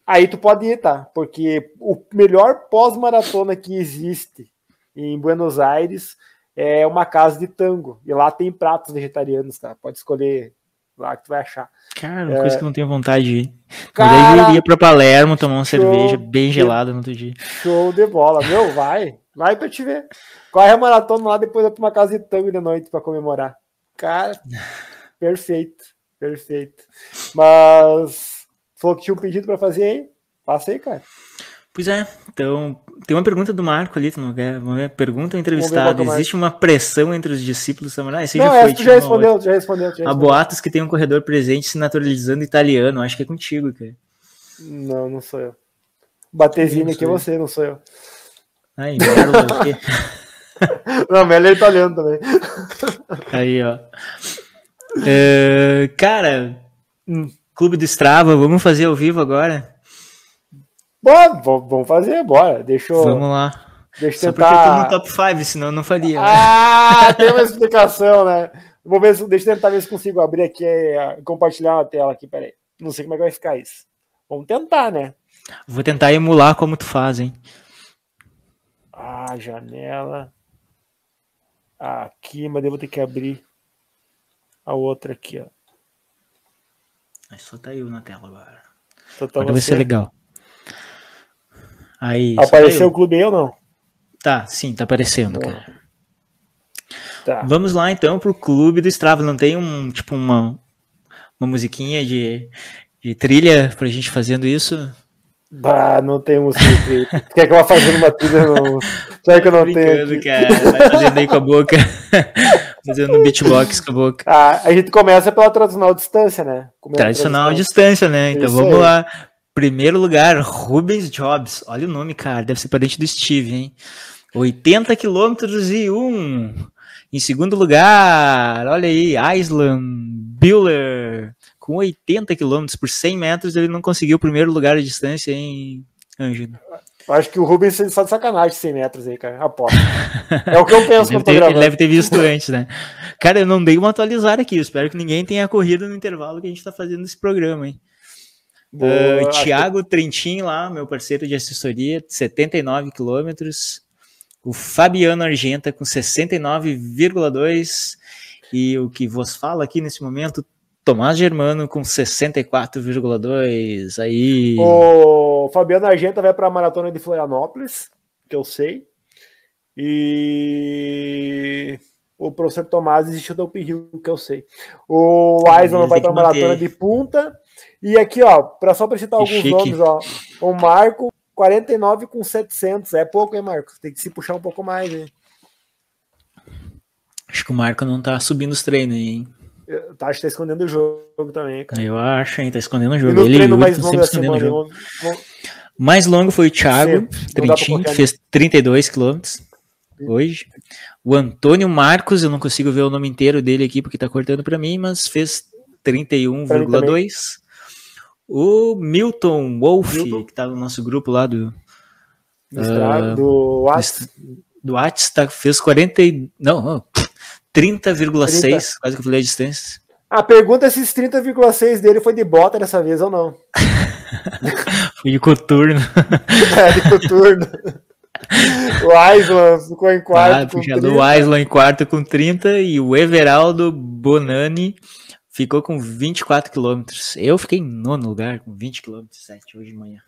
Aí tu pode ir, tá? Porque o melhor pós-maratona que existe em Buenos Aires é uma casa de tango. E lá tem pratos vegetarianos, tá? Pode escolher lá que tu vai achar. Cara, uma é... coisa que eu não tenho vontade de ir. Cara, eu iria pra Palermo tomar uma show cerveja bem gelada no outro dia. Show de bola, meu, vai. Vai pra te ver. Corre a maratona lá, depois eu pra uma casa de tango de noite pra comemorar. Cara, perfeito, perfeito. Mas, falou que tinha um pedido pra fazer aí? Passa aí, cara. Pois é, então tem uma pergunta do Marco ali, tu não quer? Uma pergunta ao entrevistado: existe uma pressão entre os discípulos samurais? Não, já foi, tu já respondeu, já respondeu, já respondeu. Há boatos que tem um corredor presente se naturalizando italiano, acho que é contigo, cara. Não, não sou eu. Batezinho aqui é você, não sou eu. Ai, quê? Não, Melo é italiano também. Aí, ó. Uh, cara, hum. Clube do Strava, vamos fazer ao vivo agora? Vamos fazer, bora. Deixa eu. Vamos lá. Deixa eu tentar. Só porque eu tô no top 5, senão eu não faria. Né? Ah, tem uma explicação, né? Vou ver se, deixa eu tentar ver se consigo abrir aqui e eh, compartilhar a tela aqui, peraí. Não sei como é que vai ficar isso. Vamos tentar, né? Vou tentar emular como tu faz, hein? Ah, janela. Aqui, mas eu vou ter que abrir a outra aqui, ó. Mas só tá eu na tela agora. Só tá agora vai ser legal. Aí, Apareceu o clube ou não? Tá, sim, tá aparecendo, cara. Tá. Vamos lá então pro clube do Strava. Não tem um tipo uma, uma musiquinha de, de trilha pra gente fazendo isso? Bah, não tem música de trilha. Quer que eu vá fazendo uma trilha? Não. Será que eu não tenho? cara. Vai fazendo aí com a boca. fazendo um beatbox com a boca. Ah, a gente começa pela tradicional distância, né? Começa tradicional distância, né? Então Isso vamos aí. lá. Primeiro lugar, Rubens Jobs. Olha o nome, cara. Deve ser parente do Steve, hein? 80 quilômetros e um. Em segundo lugar, olha aí, Island Bueller. Com 80 quilômetros por 100 metros, ele não conseguiu o primeiro lugar de distância em Ângelo. Acho que o Rubens está de sacanagem 100 metros aí, cara. Aposto. É o que eu penso quando gravando. Ele deve ter visto antes, né? Cara, eu não dei uma atualizada aqui. Eu espero que ninguém tenha corrido no intervalo que a gente está fazendo esse programa, hein? Boa, uh, Tiago que... Trentin lá, meu parceiro de assessoria, 79 quilômetros. O Fabiano Argenta com 69,2. E o que vos fala aqui nesse momento, Tomás Germano com 64,2. Aí. O Fabiano Argenta vai para a maratona de Florianópolis, que eu sei. E o professor Tomás existiu do uphill, que eu sei. O Aislan vai para a maratona de Punta. E aqui, ó, para só para citar alguns chique. nomes, ó, o Marco 49 com 700, é pouco, hein, Marco? Tem que se puxar um pouco mais, hein? Acho que o Marco não tá subindo os treinos aí, hein? Tá, acho que tá escondendo o jogo também, cara. Eu acho, hein? Tá escondendo o jogo. Ele treino mais longo sempre escondendo o jogo. Mais longo foi o Thiago Trentin, que fez 32 quilômetros hoje. O Antônio Marcos, eu não consigo ver o nome inteiro dele aqui porque tá cortando para mim, mas fez 31,2. O Milton Wolf, Milton. que tá no nosso grupo lá do. Uh, do Whats. Do Whats, tá, fez 40. Não, 30,6, quase que eu falei a distância. A pergunta é se esse 30,6 dele foi de bota dessa vez ou não. foi de coturno. é, de coturno. o Island ficou em quarto. Ah, com 30. O Island em quarto com 30 e o Everaldo Bonani ficou com 24 quilômetros. Eu fiquei em nono lugar com 20 quilômetros 7 hoje de manhã.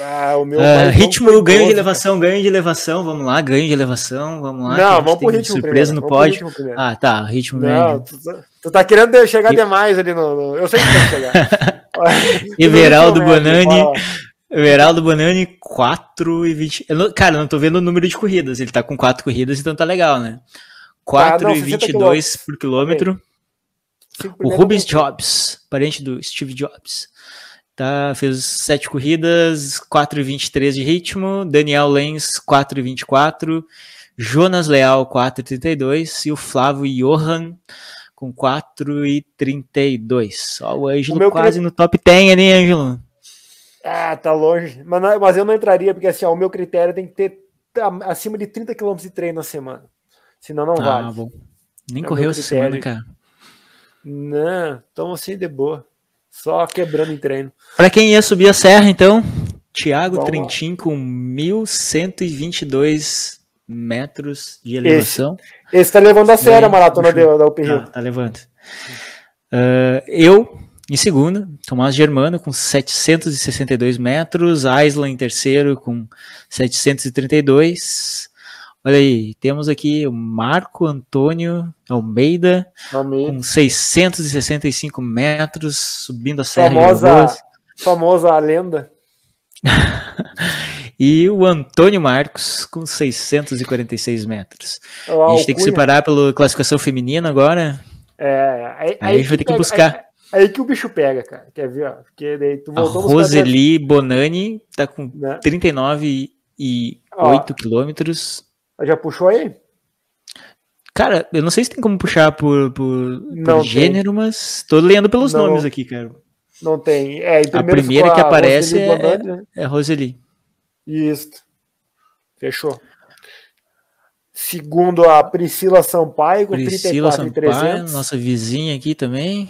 Ah, o meu uh, ritmo, ganho 12, de elevação, ganho de elevação, vamos lá, ganho de elevação, vamos lá. Não, vamos pro ritmo surpresa primeiro, no pódio. Ah, tá, ritmo Não. Tu, tá, tu, tá querendo chegar e... demais ali no, no, Eu sei que tu chegar. Everaldo Bonani. Everaldo Bonani, 4 e 20. Eu não, cara, não tô vendo o número de corridas. Ele tá com 4 corridas, então tá legal, né? 4 ah, e 22 por quilômetro. O Rubens Jobs, parente do Steve Jobs. Tá, fez sete corridas, 4,23 de ritmo. Daniel Lenz, 4,24. Jonas Leal, 4,32. E o Flávio Johan, com 4,32. Ó, o Ângelo o quase no top 10 né, Ângelo? Ah, tá longe. Mas, não, mas eu não entraria, porque assim, ó, o meu critério tem que ter acima de 30 km de treino na semana. Senão não ah, vale. Bom. Nem é correu essa semana, cara. Não, estamos assim de boa. Só quebrando em treino. Para quem ia subir a serra, então, Thiago Trentin com 1.122 metros de elevação. Esse, esse tá levando a sério a maratona da, da Rio. Tá, levando. Uh, eu, em segunda, Tomás Germano com 762 metros, Aislan em terceiro com 732. Olha aí, temos aqui o Marco Antônio Almeida, Almeida. com 665 metros, subindo a serra. Famosa, famosa a lenda. e o Antônio Marcos, com 646 metros. a gente tem que separar pela classificação feminina agora. É, aí, aí, aí a gente vai ter que buscar. Aí, aí, que o bicho pega, cara. Quer ver? Ó? Porque daí tu a Roseli Bonani tá com né? 39 e 8 quilômetros. Já puxou aí? Cara, eu não sei se tem como puxar por, por, por gênero, mas tô lendo pelos não, nomes aqui, cara. Não tem. É, a primeira que a aparece Roseli é, né? é Roseli. Isso. Fechou. Segundo a Priscila Sampaio, com Priscila 34 nossa vizinha aqui também.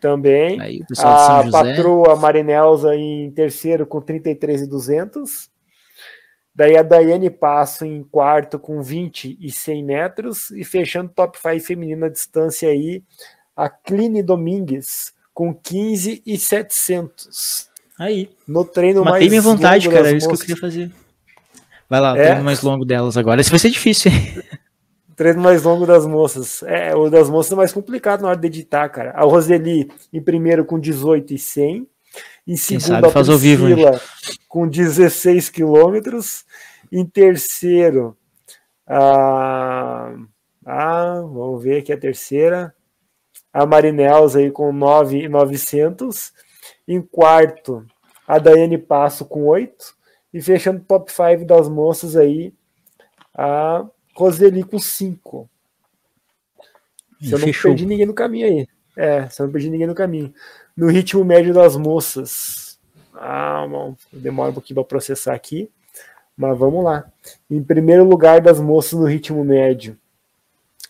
Também. Aí, a patroa Marinelza em terceiro com 33,200. Daí a Daiane Passo em quarto com 20 e 100 metros. E fechando top 5 feminino à distância aí, a Cline Domingues com 15 e 700. Aí. No treino Matei mais minha vontade, cara. É isso que eu queria fazer. Vai lá, o é. treino mais longo delas agora. Esse vai ser difícil, treino mais longo das moças. É, o das moças é mais complicado na hora de editar, cara. A Roseli em primeiro com 18 e 100. Em segundo, a faz ao vivo, com 16 quilômetros. Em terceiro, a... ah, vamos ver aqui a terceira. A Marinels aí com 9,900. Em quarto, a Daiane Passo com 8. E fechando o top 5 das moças aí, a Roseli com 5. Se eu não Fechou. perdi ninguém no caminho aí. É, se eu não perdi ninguém no caminho. No ritmo médio das moças. Ah, bom, demora um pouquinho para processar aqui. Mas vamos lá. Em primeiro lugar das moças no ritmo médio,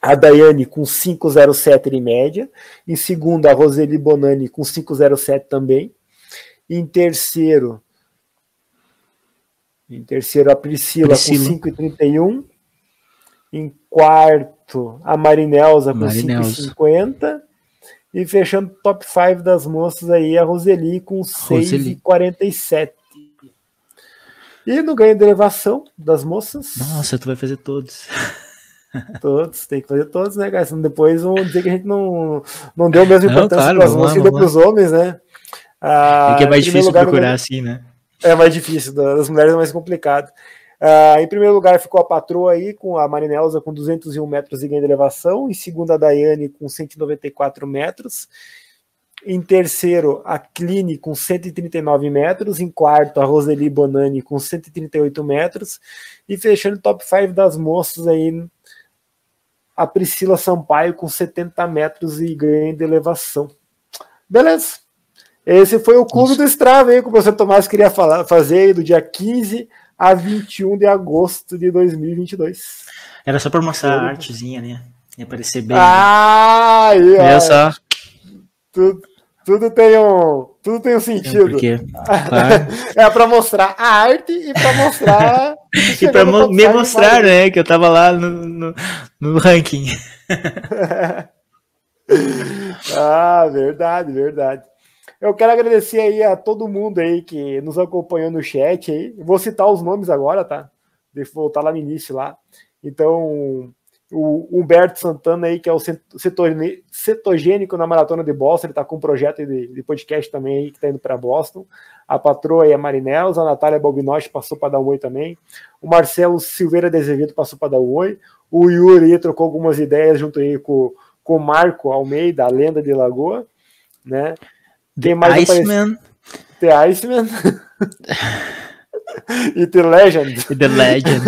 a Daiane com 5,07 em média. Em segundo, a Roseli Bonani com 5,07 também. Em terceiro, em terceiro, a Priscila, Priscila. com 5,31. Em quarto, a Marinelza com 5,50. E fechando o top 5 das moças aí, a Roseli com 6,47. E no ganho de elevação das moças. Nossa, tu vai fazer todos. Todos, tem que fazer todos, né, cara? Senão depois vão dizer que a gente não, não deu a mesma importância claro, para as moças que deu para os homens, né? Ah, é que é mais difícil lugar, procurar assim, né? É mais difícil, das mulheres é mais complicado. Ah, em primeiro lugar ficou a patroa aí, com a Marinelza com 201 metros de ganho de elevação. Em segundo, a Daiane com 194 metros. Em terceiro, a Cline com 139 metros. Em quarto, a Roseli Bonani com 138 metros. E fechando o top 5 das moças aí, a Priscila Sampaio com 70 metros e ganho de elevação. Beleza. Esse foi o clube Isso. do Strava aí que o professor Tomás queria falar, fazer do dia 15 a 21 de agosto de 2022. Era só para mostrar a artezinha, né? Ia aparecer bem. Ah, né? aí, Olha só. Tudo, tudo, tem um, tudo tem um sentido. É, claro. é para mostrar a arte e para mostrar. e para mo me mostrar, né? Que eu tava lá no, no, no ranking. ah, verdade, verdade. Eu quero agradecer aí a todo mundo aí que nos acompanhou no chat aí. Vou citar os nomes agora, tá? Deixa eu voltar lá no início lá. Então, o Humberto Santana aí, que é o cetogênico na Maratona de Boston, ele está com um projeto de, de, podcast também aí, que está indo para Boston. A patroa aí é Marinels, a Natália Balbinotti passou para dar um oi também. O Marcelo Silveira de Azevedo passou para dar um oi. O Yuri trocou algumas ideias junto aí com, com o Marco Almeida, a lenda de Lagoa, né? Tem mais Iceman. The Iceman. e The Legend. E The Legend.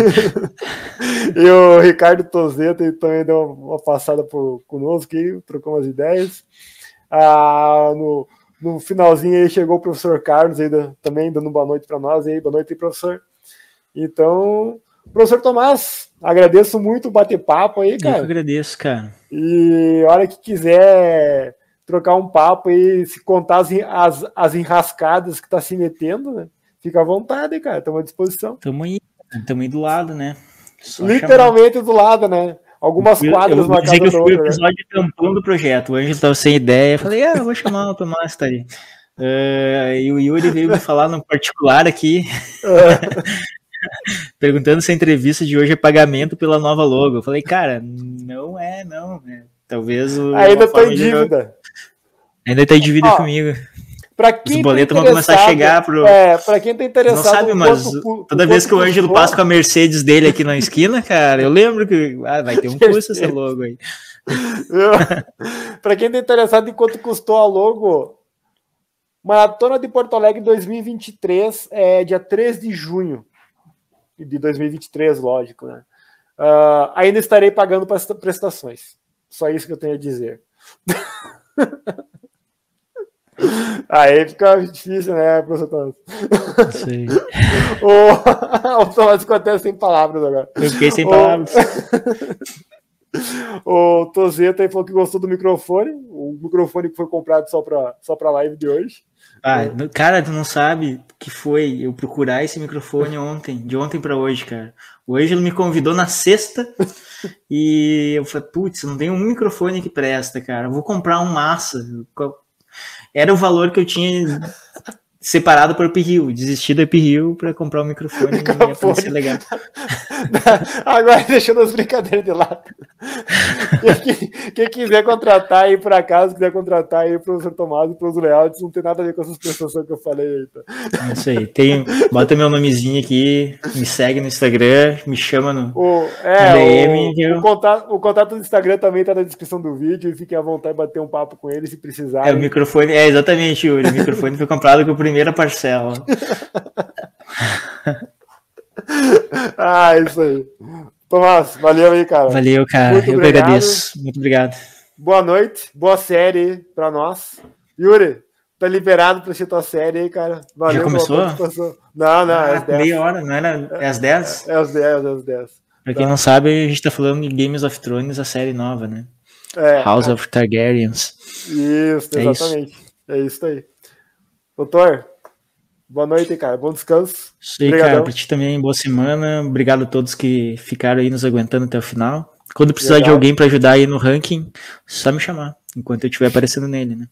e o Ricardo Tozeto também deu uma passada por conosco aqui, trocou umas ideias. Ah, no, no finalzinho aí chegou o professor Carlos aí, também dando boa noite para nós aí. Boa noite, professor. Então, professor Tomás, agradeço muito o bater-papo aí, cara. Eu agradeço, cara. E a hora que quiser trocar um papo e se contar as, as, as enrascadas que tá se metendo, né? Fica à vontade, cara. Estamos à disposição. Estamos aí, estamos aí do lado, né? Só Literalmente chamar. do lado, né? Algumas quadras eu, na casa que eu fui o né? episódio né? tampão do projeto. O Anjo estava sem ideia. Eu falei, ah, eu vou chamar o Tomás, tá aí. Uh, e o Yuri veio me falar no particular aqui. perguntando se a entrevista de hoje é pagamento pela nova logo. Eu falei, cara, não é, não. Né? Talvez o. Ainda tô em dívida. Ainda tá dívida Ó, comigo. Pra quem Os boletos tá vão começar a chegar pro. É, pra quem tá interessado. Não sabe, mas quanto, toda vez que o Ângelo passa com a Mercedes dele aqui na esquina, cara, eu lembro que ah, vai ter um custo esse logo aí. pra quem tá interessado em quanto custou a logo, Maratona de Porto Alegre 2023 é dia 3 de junho de 2023, lógico, né? Uh, ainda estarei pagando prestações. Só isso que eu tenho a dizer. Aí fica difícil, né, professor Thomas? Sim. o, o Thomas ficou até sem palavras agora. Eu fiquei sem palavras. o Tozeta aí falou que gostou do microfone. O microfone que foi comprado só para só a live de hoje. Ah, cara, tu não sabe que foi eu procurar esse microfone ontem, de ontem para hoje, cara. O Ângelo me convidou na sexta e eu falei, putz, não tem um microfone que presta, cara. Vou comprar um massa. Era o valor que eu tinha separado para o Epiril. Desisti do Epiril para comprar um microfone, microfone. ia legal. Agora, deixando as brincadeiras de lado. Quem, quem, quiser contratar aí por acaso, quiser contratar aí para o Tomás e para os layouts, não tem nada a ver com essas prestações que eu falei aí. Tá? É isso aí. Tem, bota meu nomezinho aqui, me segue no Instagram, me chama no, o, é, no DM. O, o, contato, o contato do Instagram também está na descrição do vídeo. Fiquem à vontade de bater um papo com ele se precisar. É, o microfone, é exatamente, Yuri. O microfone foi comprado com a primeira parcela. ah, isso aí. Tomás, valeu aí, cara. Valeu, cara. Muito Eu obrigado. agradeço. Muito obrigado. Boa noite, boa série para nós. Yuri, tá liberado para assistir tua série aí, cara. Valeu, Já começou? Não, não, ah, é às 10. Meia hora, não era? É às 10? É, é às 10, é às 10. Pra quem tá. não sabe, a gente tá falando de Games of Thrones, a série nova, né? É, House é. of Targaryens. Isso, é exatamente. Isso. É isso aí. Doutor, Boa noite, cara. Bom descanso. Isso aí, cara. Pra ti também, boa semana. Obrigado a todos que ficaram aí nos aguentando até o final. Quando precisar Legal. de alguém para ajudar aí no ranking, só me chamar, enquanto eu estiver aparecendo nele, né?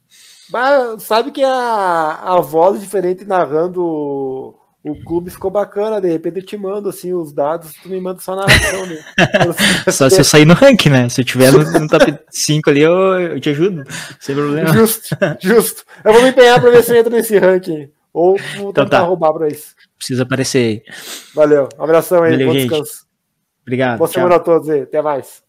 Mas sabe que a, a voz diferente narrando o, clube ficou bacana, de repente eu te mando assim os dados, tu me manda só a narração, né? só se eu sair no ranking, né? Se eu tiver no, no top 5 ali, eu, eu te ajudo, sem problema. Justo, justo. Eu vou me empenhar para ver se eu entro nesse ranking. Ou vou então, tentar tá. roubar para isso. Precisa aparecer aí. Valeu. Um abração aí. Valeu, bom descanso. Obrigado. Boa tchau. semana a todos aí. Até mais.